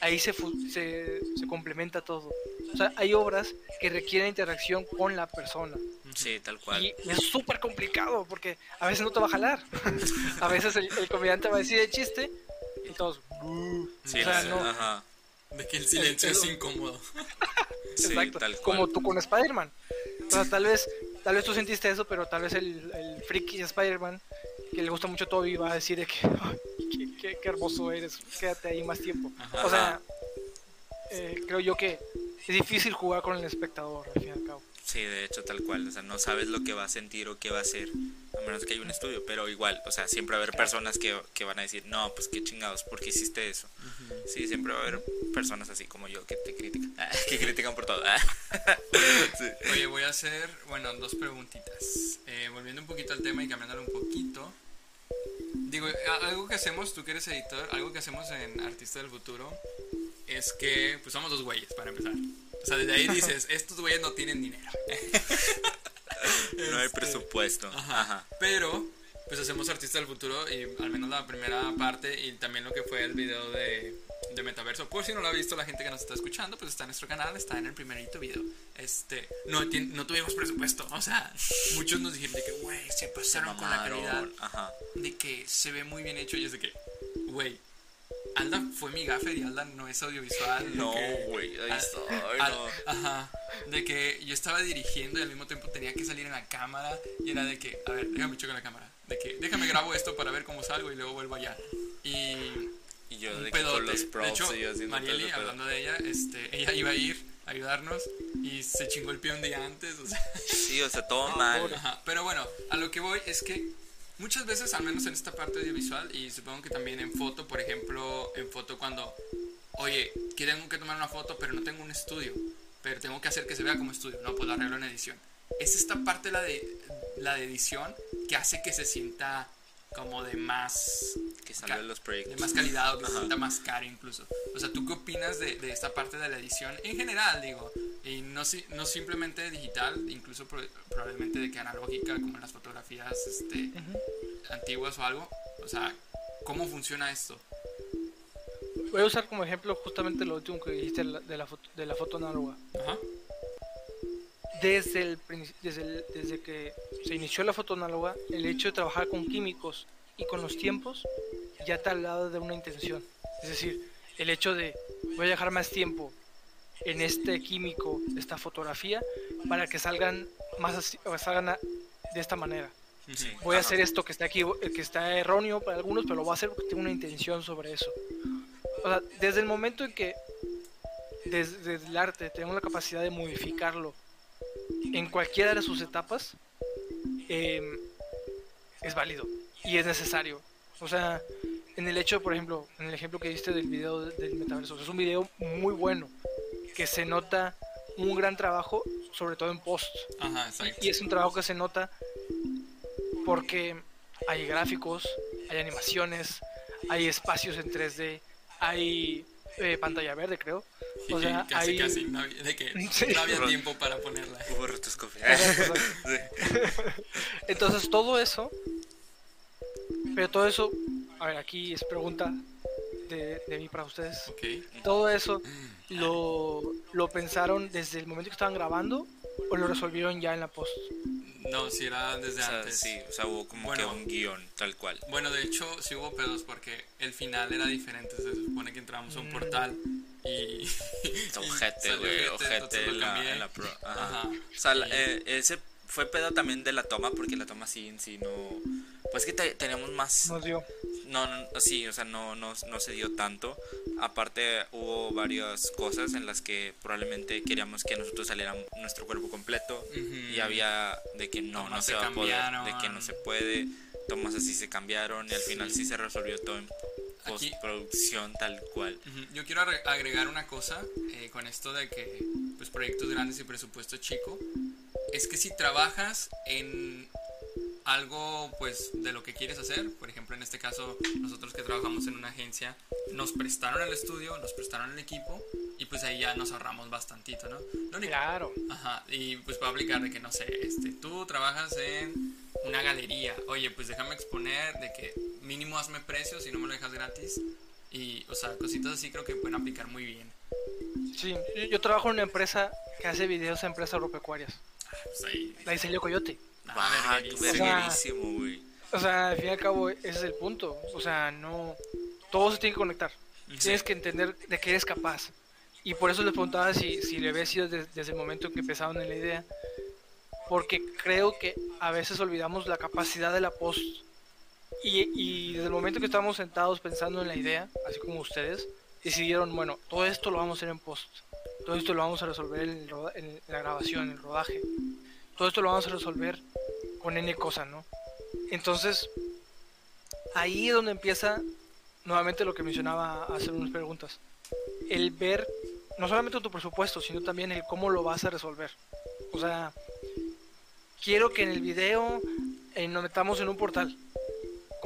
ahí se, se, se complementa todo. O sea, hay obras que requieren interacción con la persona. sí, tal cual. Y es súper complicado porque a veces no te va a jalar. a veces el, el comediante va a decir el chiste y todos. Sí, o sea, no. ajá, De que el silencio El- es incómodo. sí, Exacto. tal cual. Como tú con Spider-Man. O sea, tal vez, tal vez tú sentiste eso, pero tal vez el, el friki de Spider-Man, que le gusta mucho Toby, va a decir de que, "Ay, qué, hermoso eres, quédate ahí más tiempo. Ajá. O sea, eh, creo yo que es difícil jugar con el espectador, al fin y al cabo. Sí, de hecho, tal cual. O sea, no sabes lo que va a sentir o qué va a hacer. A menos que haya un estudio. Pero igual, o sea, siempre va a haber personas que, que van a decir, no, pues qué chingados, ¿por qué hiciste eso? Sí, siempre va a haber personas así como yo que te critican. que critican por todo. sí. Oye, voy a hacer, bueno, dos preguntitas. Eh, volviendo un poquito al tema y cambiándolo un poquito. Digo, algo que hacemos, tú que eres editor, algo que hacemos en Artista del Futuro es que, pues somos dos güeyes para empezar. O sea, desde ahí dices, estos güeyes no tienen dinero. No hay Este, presupuesto. Ajá. Ajá. Pero, pues hacemos Artista del Futuro y al menos la primera parte y también lo que fue el video de, de Metaverso. Por si no lo ha visto la gente que nos está escuchando, pues está en nuestro canal, está en el primerito video. Este, no, no tuvimos presupuesto. O sea, muchos nos dijeron de que, güey, se Se pasaron con la calidad. Ajá. De que se ve muy bien hecho y es de que, güey, Alda fue mi gaffer y Alda no es audiovisual. de No, güey. Ahí está. Ay, al- no. Ajá. De que yo estaba dirigiendo y al mismo tiempo tenía que salir en la cámara. Y era de que, a ver, déjame chocar la cámara. De que, déjame grabo esto para ver cómo salgo y luego vuelvo allá. Y. Y yo de con los De props hecho, y yo Marieli, pedo. hablando de ella, este, ella iba a ir a ayudarnos y se chingó el pie un día antes. O sea, Sí, o sea, todo mal. Ajá, Pero bueno, a lo que voy es que muchas veces, al menos en esta parte audiovisual, y supongo que también en foto, por ejemplo, en foto cuando, oye, que tengo que tomar una foto, pero no tengo un estudio, pero tengo que hacer que se vea como estudio, no, pues lo arreglo en edición. Es esta parte, la de, la de edición, que hace que se sienta como de más Que salen los proyectos. de más calidad o que se Ajá. sienta más caro incluso. O sea, ¿tú qué opinas de, de esta parte de la edición en general, digo? Y no, no simplemente digital, incluso pro- probablemente de que analógica, como en las fotografías este, antiguas o algo. O sea, ¿cómo funciona esto? Voy a usar como ejemplo justamente lo último que dijiste de la- foto, de la foto análoga. Ajá. Desde, el, desde, el- desde que se inició la foto análoga, el hecho de trabajar con químicos y con los tiempos ya te ha hablado de una intención. Es decir, el hecho de voy a dejar más tiempo en este químico, esta fotografía, para que salgan más así, salgan a- de esta manera. Sí. Voy a hacer esto que está aquí, que está erróneo para algunos, pero lo voy a hacer porque tengo una intención sobre eso. O sea, desde el momento en que desde el arte tenemos la capacidad de modificarlo en cualquiera de sus etapas, em, es válido y es necesario. O sea, en el hecho, por ejemplo, en el ejemplo que diste del video de- del metaverso, es un video muy bueno, que se nota un gran trabajo, sobre todo en post. Ajá, exacto. Y es un trabajo que se nota porque hay gráficos, hay animaciones, hay espacios en 3D, hay eh, pantalla verde, creo. O sea, casi, hay... casi, no había, de que Sí. no había tiempo para ponerla. Hubo rotoscopia. Entonces todo eso, pero todo eso, a ver, aquí es pregunta de, de mí para ustedes. Ok. Todo eso lo, lo pensaron desde el momento que estaban grabando o lo resolvieron ya en la post. No, si era O desde sea, antes. sí, o sea, hubo como Bueno. que un guion, tal cual. Bueno, de hecho, sí hubo pedos porque el final era diferente. Se supone que entramos a un Mm. portal y. Ojete, güey, ojete lo en la, en la pro. Ajá. Ajá. O sea, Y- eh, ese fue pedo también de la toma, porque la toma sí en sí no... Pues que te- teníamos más... Nos dio. No, no, sí, o sea, no, no, no se dio tanto. Aparte hubo varias cosas en las que probablemente queríamos que nosotros saliera nuestro cuerpo completo Ujú. y había de que no, no se va a poder, de que no se puede, tomas así se cambiaron y al final sí se resolvió todo en postproducción tal cual. Ujú. Yo quiero agre- agregar una cosa eh, con esto de que pues proyectos grandes y presupuesto chico es que si trabajas en algo pues de lo que quieres hacer, por ejemplo en este caso nosotros que trabajamos en una agencia nos prestaron el estudio, nos prestaron el equipo y pues ahí ya nos ahorramos bastantito, ¿no? Lo único- Claro. Ajá, y pues para aplicar de que no sé, este, tú trabajas en una galería, oye, pues déjame exponer de que mínimo hazme precios y no me lo dejas gratis. Y, o sea, cositas así creo que pueden aplicar muy bien. Sí, yo, yo trabajo en una empresa que hace videos a empresas agropecuarias. Pues ahí. La diseño Coyote. Ah, verguerísimo. güey. O sea, al fin y al cabo, ese es el punto. O sea, no. Todo se tiene que conectar. Tienes que entender de qué eres capaz. Y por eso les preguntaba si, si le había sido des- desde el momento en que empezaron en la idea. Porque creo que a veces olvidamos la capacidad de la post. Y, y desde el momento que estábamos sentados pensando en la idea, así como ustedes, decidieron, bueno, todo esto lo vamos a hacer en post. Todo esto lo vamos a resolver en, en la grabación, en el rodaje. Todo esto lo vamos a resolver con N cosas, ¿no? Entonces, ahí es donde empieza nuevamente lo que mencionaba hacer unas preguntas. El ver no solamente tu presupuesto, sino también el cómo lo vas a resolver. O sea, quiero que en el video eh, nos metamos en un portal.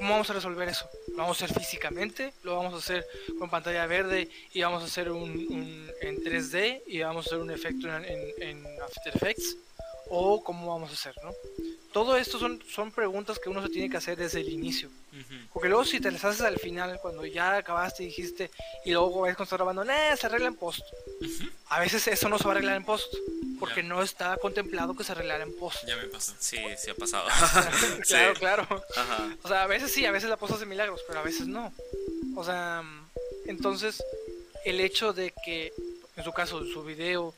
¿Cómo vamos a resolver eso? ¿Lo vamos a hacer físicamente? ¿Lo vamos a hacer con pantalla verde y vamos a hacer un, un- en 3D y vamos a hacer un efecto en, en- en After Effects? ¿O cómo vamos a hacer? ¿no? Todo esto son, son preguntas que uno se tiene que hacer desde el inicio. Ujú. Porque luego si te las haces al final, cuando ya acabaste y dijiste, y luego ves estás grabando, nah, se arregla en post. A veces eso no se va a arreglar en post, porque Ya. no está contemplado que se arreglara en post. Ya me pasó. Sí, sí ha pasado. claro, Sí. claro. Ajá. O sea, a veces sí, a veces la post hace milagros, pero a veces no. O sea, entonces, el hecho de que, en su caso, su video,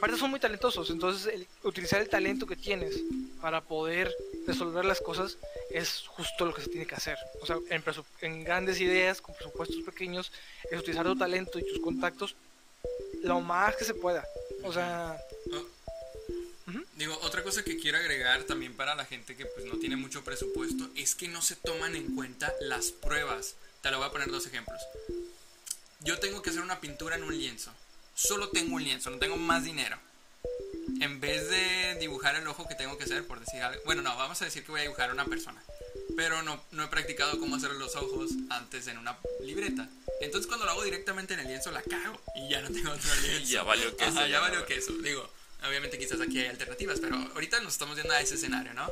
aparte son muy talentosos, entonces el, utilizar el talento que tienes para poder resolver las cosas es justo lo que se tiene que hacer. O sea, en, grandes ideas, con presupuestos pequeños, es utilizar tu talento y tus contactos lo más que se pueda. O sea, Oh. Digo, otra cosa que quiero agregar también para la gente que pues no tiene mucho presupuesto es que no se toman en cuenta las pruebas. Te lo voy a poner dos ejemplos. Yo tengo que hacer una pintura en un lienzo. Solo tengo un lienzo, no tengo más dinero. En vez de dibujar el ojo que tengo que hacer, por decir algo. Bueno, no, vamos a decir que voy a dibujar a una persona. Pero no, no he practicado cómo hacer los ojos antes en una libreta. Entonces cuando lo hago directamente en el lienzo la cago y ya no tengo otro lienzo. Ya valió queso, Ajá, ya valió queso. Digo, obviamente quizás aquí hay alternativas, pero ahorita nos estamos viendo a ese escenario, ¿no?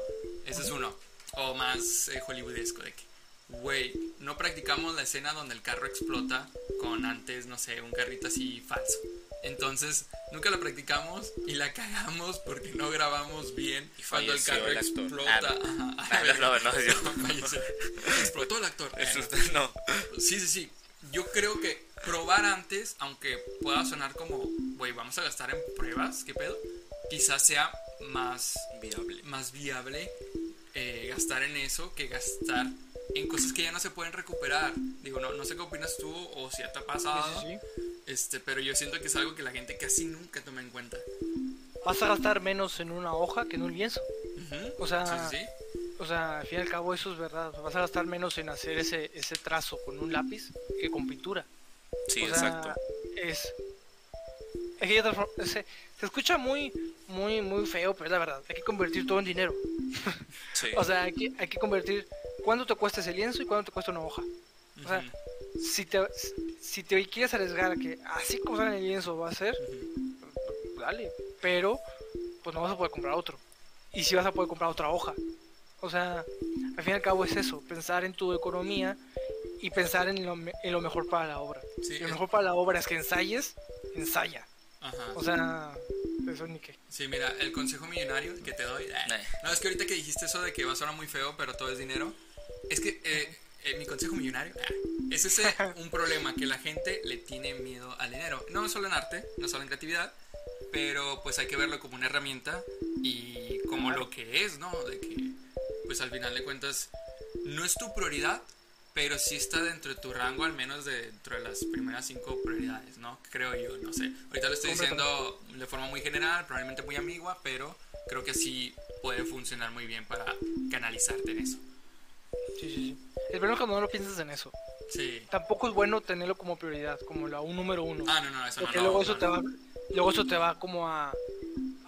Ese es uno. O más eh, hollywoodesco de que, güey, no practicamos la escena donde el carro explota con antes, no sé, un carrito así falso. Entonces, nunca la practicamos y la cagamos porque no grabamos bien Y cuando el carro el explota. Ah, Ajá. Ah, no, no, no. Explotó el actor. No. Sí, sí, sí. Yo creo que probar antes, aunque pueda sonar como güey, vamos a gastar en pruebas, ¿qué pedo? Quizás sea más Viable. más viable eh, gastar en eso que gastar en cosas que ya no se pueden recuperar. Digo, no, no sé qué opinas tú o si ya te ha pasado. Sí, sí, sí. Este, pero yo siento que es algo que la gente casi nunca toma en cuenta. Vas a gastar menos en una hoja que en un lienzo. O sea. O sea, al fin y al cabo eso es verdad. Vas a gastar menos en hacer ese, ese trazo con un lápiz que con pintura. Sí, o sea, exacto. Es, que se, se escucha muy, muy, muy feo, pero es la verdad. Hay que convertir todo en dinero. Sí. O sea, hay que, hay que convertir cuánto te cuesta ese lienzo y cuánto te cuesta una hoja. O sea, si te, si te quieres arriesgar a que así como sale el lienzo va a ser, dale. Pero, pues no vas a poder comprar otro. Y si vas a poder comprar otra hoja. O sea, al fin y al cabo es eso, pensar en tu economía y pensar en lo, en lo mejor para la obra. Sí, Y lo es- mejor para la obra es que ensayes, ensaya. Ajá. O sea, eso ni qué. Sí, mira, el consejo millonario que te doy. eh, Eh. No, es que ahorita que dijiste eso de que va a sonar muy feo, pero todo es dinero. Es que eh, eh, mi consejo millonario eh, es ese un problema que la gente le tiene miedo al dinero. No solo en arte, no solo en creatividad, pero pues hay que verlo como una herramienta y como lo que es, ¿no? De que, pues al final de cuentas, no es tu prioridad, pero sí está dentro de tu rango, al menos de- dentro de las primeras cinco prioridades, ¿no? Creo yo, no sé. Ahorita lo estoy diciendo de forma muy general, probablemente muy ambigua, pero creo que sí puede funcionar muy bien para canalizarte en eso. Sí, sí, sí. El problema es cuando no lo piensas en eso. Sí. Tampoco es bueno tenerlo como prioridad, como la un número uno. Ah, no, no, eso. Porque no, luego no, eso no. te va, luego eso te va como a,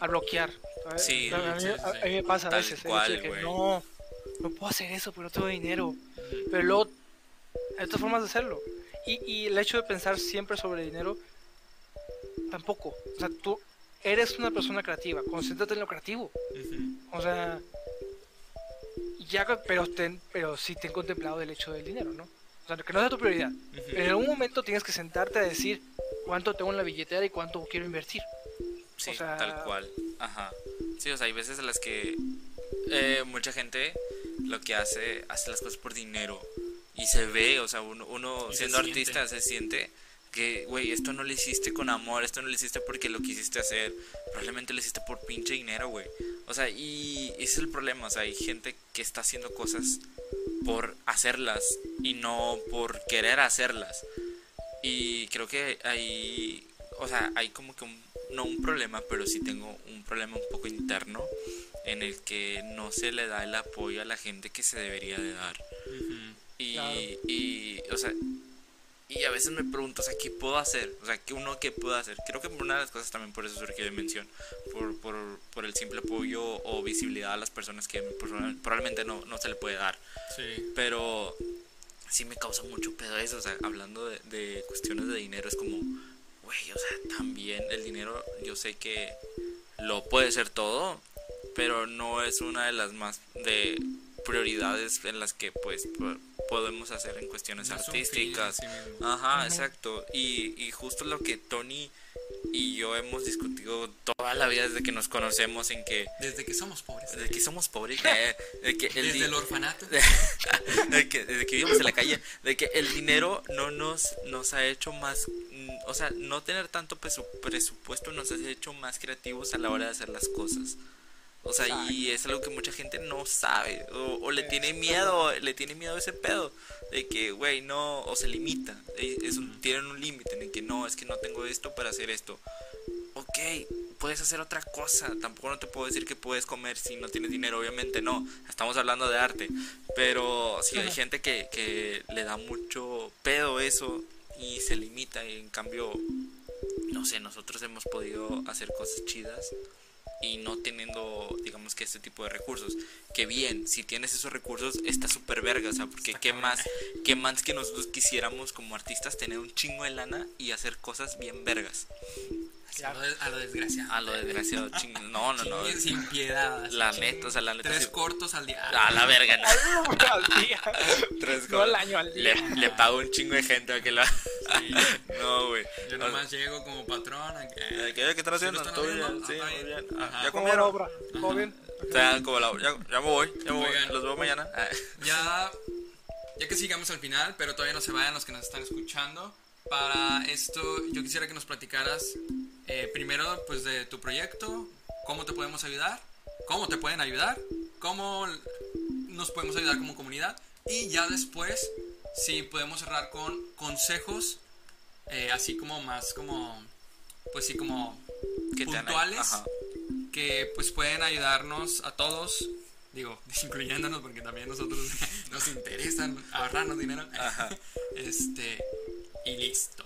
a bloquear. ¿sabes? Sí, a, mí, sí, a- a mí me pasa a Tal veces. el cual, que no, no puedo hacer eso porque no tengo dinero. Pero luego hay otras formas de hacerlo. Y, y el hecho de pensar siempre sobre dinero, tampoco. O sea, tú eres una persona creativa, concéntrate en lo creativo. Ujú. O sea, ya, pero, ten, pero sí ten contemplado el hecho del dinero, ¿no? O sea, que no sea tu prioridad. Pero en algún momento tienes que sentarte a decir cuánto tengo en la billetera y cuánto quiero invertir. Sí, o sea- tal cual. Ajá. Sí, o sea, hay veces en las que eh, mucha gente lo que hace, hace las cosas por dinero. Y se ve, o sea, uno, uno se siendo artista se siente que, güey, esto no lo hiciste con amor, esto no lo hiciste porque lo quisiste hacer. Probablemente lo hiciste por pinche dinero, güey. O sea, y ese es el problema, o sea, hay gente que está haciendo cosas por hacerlas y no por querer hacerlas. Y creo que ahí, o sea, hay como que un, no un problema, pero sí tengo un problema un poco interno en el que no se le da el apoyo a la gente que se debería de dar. Y, Claro. y, o sea, y a veces me pregunto, o sea, ¿qué puedo hacer? O sea, ¿qué uno qué puedo hacer? Creo que una de las cosas también por eso surgió de mención, por, por, por el simple apoyo o visibilidad a las personas que probablemente no, no se le puede dar. Sí. Pero sí me causa mucho pedo eso, o sea, hablando de, de cuestiones de dinero, es como, güey, o sea, también el dinero, yo sé que lo puede ser todo, pero no es una de las más de prioridades en las que pues podemos hacer en cuestiones No artísticas. sí. Ajá, exacto. Y, y justo lo que Tony y yo hemos discutido toda la vida desde que nos conocemos en que Desde que somos pobres. de que somos pobres, eh, de que el Desde el orfanato. de que, desde que vivimos en la calle, de que el dinero no nos, nos ha hecho más, mm, o sea, no tener tanto presu- presupuesto nos ha hecho más creativos a la hora de hacer las cosas. O sea, y es algo que mucha gente no sabe, o, o le tiene miedo, le tiene miedo a ese pedo, de que, güey, no, o se limita, es un- tienen un límite en el que no, es que no tengo esto para hacer esto. Ok, puedes hacer otra cosa, tampoco no te puedo decir que puedes comer si no tienes dinero, obviamente no, estamos hablando de arte, pero sí hay gente que, que le da mucho pedo eso y se limita y en cambio, no sé, nosotros hemos podido hacer cosas chidas y no teniendo, digamos que este tipo de recursos. Que bien, si tienes esos recursos, está súper verga, o sea, porque qué más, qué más que nosotros quisiéramos como artistas tener un chingo de lana y hacer cosas bien vergas. A lo, de- a lo desgraciado. A lo desgraciado, ching... No, no, no. Sin piedad. La neta, o sea, la neta Tres sí- cortos al día. A la verga, no. al día. Tres No al año, al Le, día. le pago un chingo de gente a que la. Sí. No, güey. Yo O sea, nomás llego como patrón. a que- ¿Qué, qué están ¿Sí lo haciendo? ¿Todo bien? Sí, Ah, bien. bien. Ah. ¿Ya obra? ¿Todo bien? O sea, como la, ya, ya me voy, ya me voy. Los veo mañana. Ya, ya que sigamos al final, pero todavía no se vayan los que nos están escuchando. Para esto yo quisiera que nos platicaras eh, primero pues de tu proyecto, cómo te podemos ayudar, cómo te pueden ayudar, cómo nos podemos ayudar como comunidad y ya después si podemos cerrar con consejos eh, así como más como pues sí como Que puntuales que pues pueden ayudarnos a todos digo incluyéndonos porque también nosotros nos interesan ahorrarnos dinero Ajá. este y listo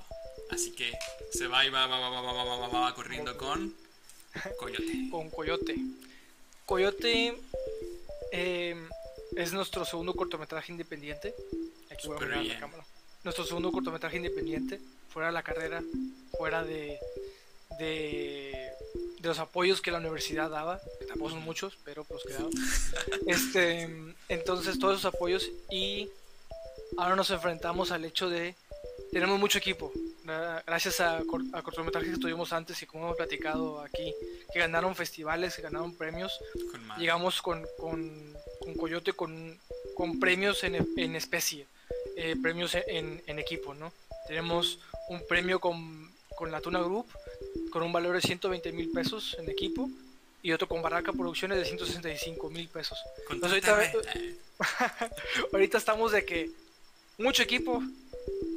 así que se va y va va va va va va va, va, va corriendo con coyote con Coyote. Coyote eh, es nuestro segundo cortometraje independiente. Aquí voy a mirar la cámara. Nuestro segundo cortometraje independiente, fuera de la carrera, fuera de, de, de los apoyos que la universidad daba, que tampoco son muchos, pero pues que daba. Este, entonces, todos esos apoyos y ahora nos enfrentamos al hecho de tenemos mucho equipo. Gra- Gracias a, cor- a cortometrajes que tuvimos antes y como hemos platicado aquí, que ganaron festivales, que ganaron premios, con llegamos con, con, con Coyote con, con premios en, en especie, eh, premios en, en equipo, ¿no? Tenemos un premio con, con la Tuna Group con un valor de 120 mil pesos en equipo y otro con Barraca Producciones de 165 mil pesos. Entonces ahorita estamos de que mucho equipo,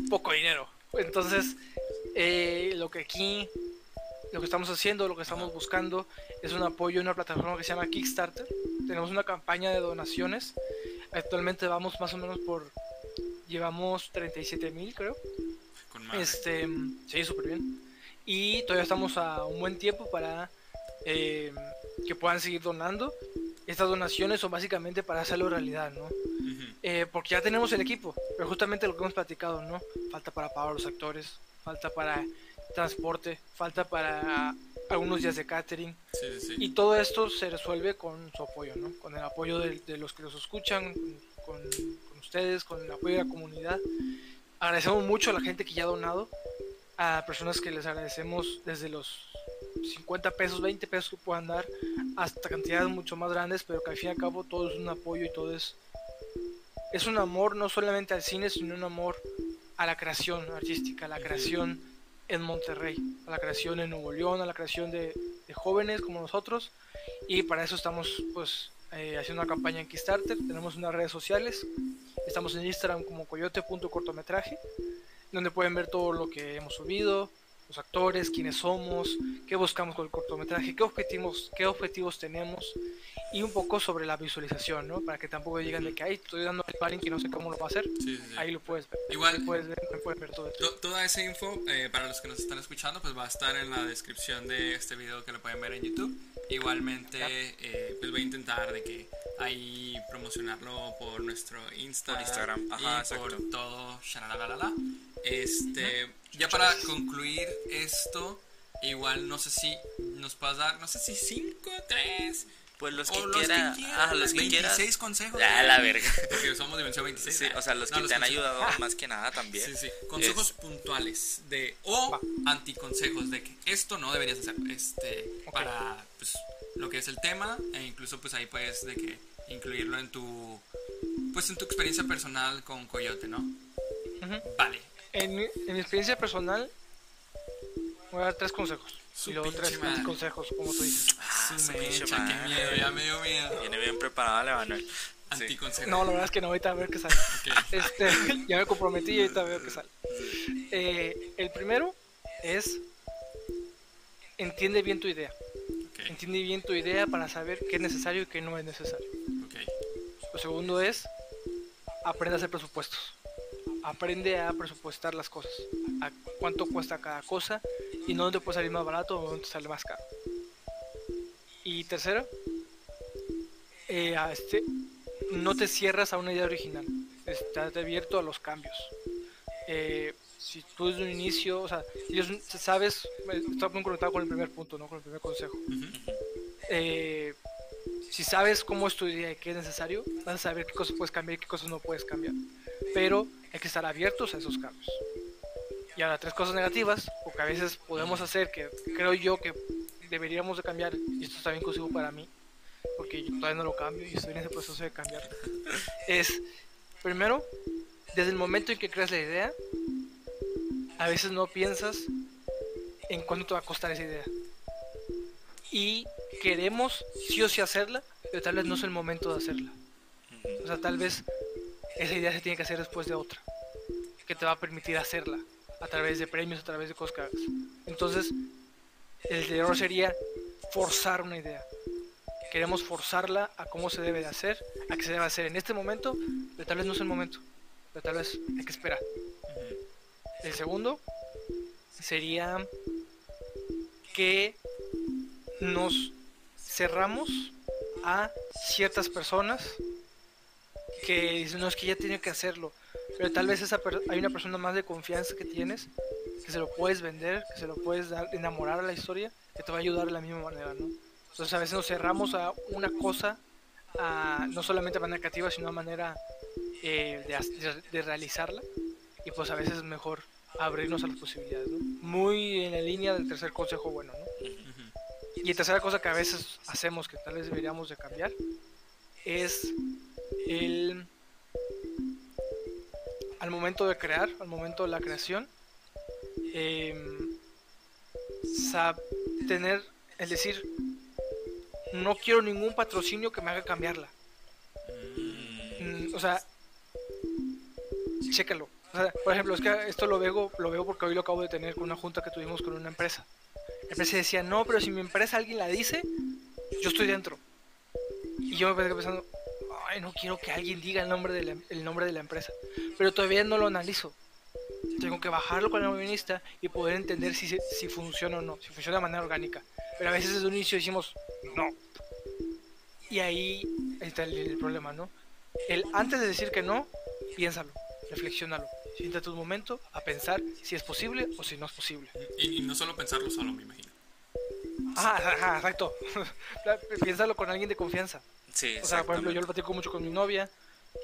poco dinero. Entonces, eh, lo que aquí, lo que estamos haciendo, lo que estamos buscando, es un apoyo en una plataforma que se llama Kickstarter. Tenemos una campaña de donaciones. Actualmente vamos más o menos por, llevamos 37 mil creo. con Este, sí, súper bien. Y todavía estamos a un buen tiempo para eh, que puedan seguir donando. Estas donaciones son básicamente para hacerlo realidad, ¿no? Ujú. Eh, porque ya tenemos el equipo, pero justamente lo que hemos platicado, ¿no? Falta para pagar a los actores, falta para transporte, falta para algunos días de catering. sí sí Y todo esto se resuelve con su apoyo, ¿no? Con el apoyo de, de los que los escuchan, con, con ustedes, con el apoyo de la comunidad. Agradecemos mucho a la gente que ya ha donado, a personas que les agradecemos desde los 50 pesos, 20 pesos que puedan dar, hasta cantidades mucho más grandes, pero que al fin y al cabo todo es un apoyo y todo es, es un amor no solamente al cine, sino un amor a la creación artística, a la creación en Monterrey, a la creación en Nuevo León, a la creación de, jóvenes como nosotros. Y para eso estamos pues eh, haciendo una campaña en Kickstarter. Tenemos unas redes sociales. Estamos en Instagram como coyote.cortometraje, donde pueden ver todo lo que hemos subido, los actores, quiénes somos, qué buscamos con el cortometraje, qué objetivos, qué objetivos tenemos y un poco sobre la visualización, ¿no? Para que tampoco digan de que, ay, estoy dando a alguien que no sé cómo lo va a hacer. Sí, sí, sí. Ahí lo puedes ver. Igual- Ahí puedes ver, puedes ver todo esto. To- Toda esa info, eh, para los que nos están escuchando, pues va a estar en la descripción de este video que lo pueden ver en YouTube. Igualmente, eh, pues voy a intentar de que ahí promocionarlo por nuestro Insta Por Instagram, y ajá, por exacto. todo. shalalalala. Este, ya para concluir esto, igual no sé si nos puedas dar, no sé si 5, 3 Pues los o que los quieran. que Ah, quieran, los que 26 quieran. consejos. Ah, la verga. Porque somos Dimensión 26. Sí, ah, o sea, los no, que te han consejos- ayudado más que nada también. Sí, sí. Consejos puntuales de o anticonsejos de que esto no deberías hacer. Este Ok. para pues lo que es el tema e incluso pues ahí puedes de que incluirlo en tu pues en tu experiencia personal con Coyote, ¿no? Ujú. Vale. En, mi- en mi experiencia personal, voy a dar tres consejos. Su y luego tres madre. consejos, como tú dices. Ah, Su qué miedo, ya me dio miedo. Viene bien preparada la. Sí. No, la verdad es que no, ahorita a ver qué sale. Este, ya me comprometí y ahorita a ver qué sale. Eh, el primero es, entiende bien tu idea. Entiende bien tu idea para saber qué es necesario y qué no es necesario. Lo segundo es, aprende a hacer presupuestos. Aprende a presupuestar las cosas. A cuánto cuesta cada cosa y no dónde puede salir más barato o dónde sale más caro. Y tercero, eh, a este, no te cierras a una idea original. Estás abierto a los cambios. Eh, si tú desde un inicio, o sea, si ellos sabes, estoy muy conectado con el primer punto, ¿no? Con el primer consejo. Eh, si sabes cómo es tu idea y qué es necesario, vas a saber qué cosas puedes cambiar y qué cosas no puedes cambiar. Pero hay que estar abiertos a esos cambios. Y ahora, tres cosas negativas, o que a veces podemos hacer, que creo yo que deberíamos de cambiar, y esto está bien inclusivo para mí, porque yo todavía no lo cambio y estoy en ese proceso de cambiar, es, primero, desde el momento en que creas la idea, a veces no piensas en cuánto te va a costar esa idea. Y queremos sí o sí hacerla, pero tal vez no es el momento de hacerla. O sea, tal vez esa idea se tiene que hacer después de otra, que te va a permitir hacerla, a través de premios, a través de cosas. Entonces, el error sería forzar una idea. Queremos forzarla a cómo se debe de hacer, a que se debe hacer en este momento, pero tal vez no es el momento, pero tal vez hay que esperar. El segundo sería que nos cerramos a ciertas personas que dicen, no, es que ya tiene que hacerlo. Pero tal vez esa hay una persona más de confianza que tienes, que se lo puedes vender, que se lo puedes dar, enamorar a la historia, que te va a ayudar de la misma manera, ¿no? Entonces a veces nos cerramos a una cosa, a, no solamente de manera creativa, sino de manera eh, de realizarla. Y pues a veces es mejor abrirnos a las posibilidades, ¿no? Muy en la línea del tercer consejo bueno, ¿no? Y tercera cosa que a veces hacemos que tal vez deberíamos de cambiar es el al momento de crear, al momento de la creación, em, sab- tener, es decir, no quiero ningún patrocinio que me haga cambiarla. Mm, o sea, chécalo. O sea, por ejemplo, es que esto lo veo, lo veo porque hoy lo acabo de tener con una junta que tuvimos con una empresa. La empresa decía, no, pero si mi empresa alguien la dice, yo estoy dentro. Y yo me quedé pensando, ay, no quiero que alguien diga el nombre de la, el nombre de la empresa. Pero todavía no lo analizo. Tengo que bajarlo con el guionista y poder entender si, si funciona o no, si funciona de manera orgánica. Pero a veces desde un inicio decimos, no. Y ahí está el, el problema, ¿no? El antes de decir que no, piénsalo, reflexiónalo. Siéntate un momento a pensar si es posible o si no es posible. Y, y no solo pensarlo solo, me imagino. Ah, ajá, exacto. Piénsalo con alguien de confianza. Sí, O sea, por ejemplo, yo lo platico mucho con mi novia,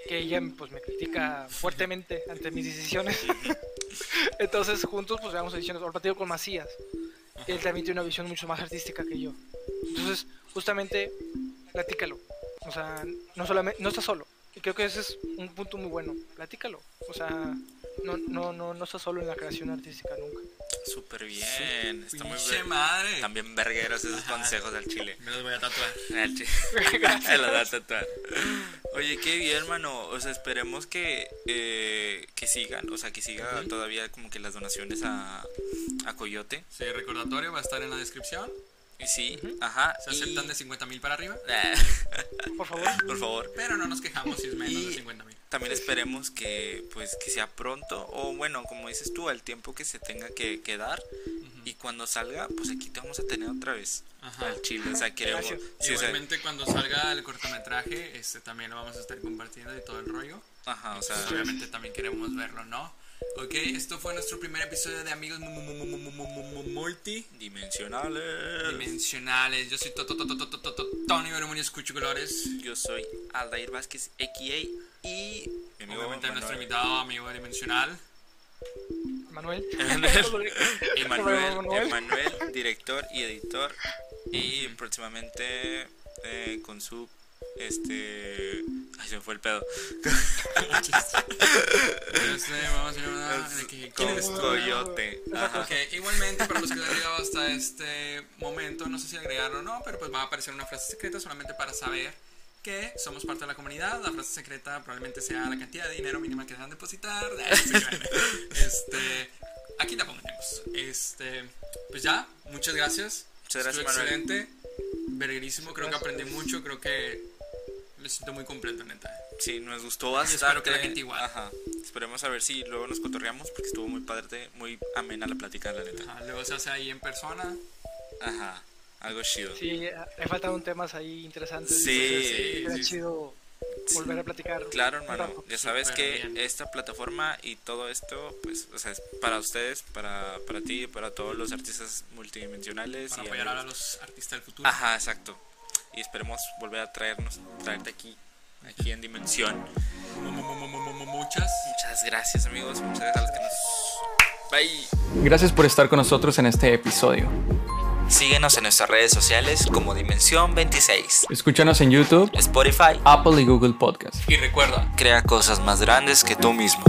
que ella pues me critica fuertemente ante mis decisiones. Entonces, juntos pues veamos decisiones. O lo platico con Macías. Él también tiene una visión mucho más artística que yo. Entonces, justamente, platícalo. O sea, no solamente, no estás solo. Y creo que ese es un punto muy bueno. Platícalo. O sea, no, no, no, no estás solo en la creación artística nunca. Súper bien. Está muy bien. madre. También vergueros esos Ajá. consejos al chile. Me los voy a tatuar. Al chile. Me lo da a tatuar. Oye, qué bien, hermano. O sea, esperemos que, eh, que sigan. O sea, que siga todavía como que las donaciones a, a Coyote. Sí, recordatorio va a estar en la descripción. Y sí, ajá. Se y- aceptan de 50 mil para arriba. Por favor. Por favor. Pero no nos quejamos si es menos Y- de 50 mil. También esperemos que pues que sea pronto o bueno, como dices tú, al tiempo que se tenga que, que dar y cuando salga, pues aquí te vamos a tener otra vez Ajá. al chile, o sea, queremos sí, o sea, Igualmente cuando salga el cortometraje, este también lo vamos a estar compartiendo y todo el rollo. ajá, o sea, obviamente también queremos verlo, ¿no? Ok, esto fue nuestro primer episodio de Amigos Multidimensionales. Dimensionales. Yo soy Tony Bermúdez Escucho Colores. Yo soy Aldair Vázquez, XA. Y obviamente nuestro invitado, amigo dimensional. Manuel. Emanuel. Emanuel, director y editor. Y próximamente eh, con su este ay se me fue el pedo Este, vamos a a. Coyote. Ok, igualmente para los que han llegado hasta este momento, no sé si agregarlo o no, pero pues va a aparecer una frase secreta solamente para saber que somos parte de la comunidad. La frase secreta probablemente sea la cantidad de dinero mínima que dejan depositar. Este, aquí la pondremos. Este, pues ya, muchas gracias. Muchas gracias, Estuvo Manuel. excelente, verguerísimo. Creo que aprendí mucho. Creo que me siento muy completo, neta. Sí, nos gustó Y bastante. espero que la gente igual. Ajá. Esperemos a ver si luego nos cotorreamos porque estuvo muy padre, muy amena la plática, la neta. Ajá, luego se hace ahí en persona. Ajá. Algo chido. Sí, hay faltaron temas ahí interesantes. Sí, sí, sí. chido volver a platicar. Claro, un hermano. Ya sabes que bien. esta plataforma y todo esto, pues, o sea, es para ustedes, para, para ti, para todos los artistas multidimensionales. Para y apoyar a los artistas del futuro. Ajá, exacto. Y esperemos volver a traernos, traerte aquí, aquí en Dimensión. Mu- mu- mu- mu- mu- mu- Muchas. Muchas gracias, amigos. Muchas gracias a los que nos. Bye. Gracias por estar con nosotros en este episodio. Síguenos en nuestras redes sociales como Dimensión 26, Escúchanos en YouTube, Spotify. Apple y Google Podcast. Y recuerda, Crea cosas más grandes que tú mismo.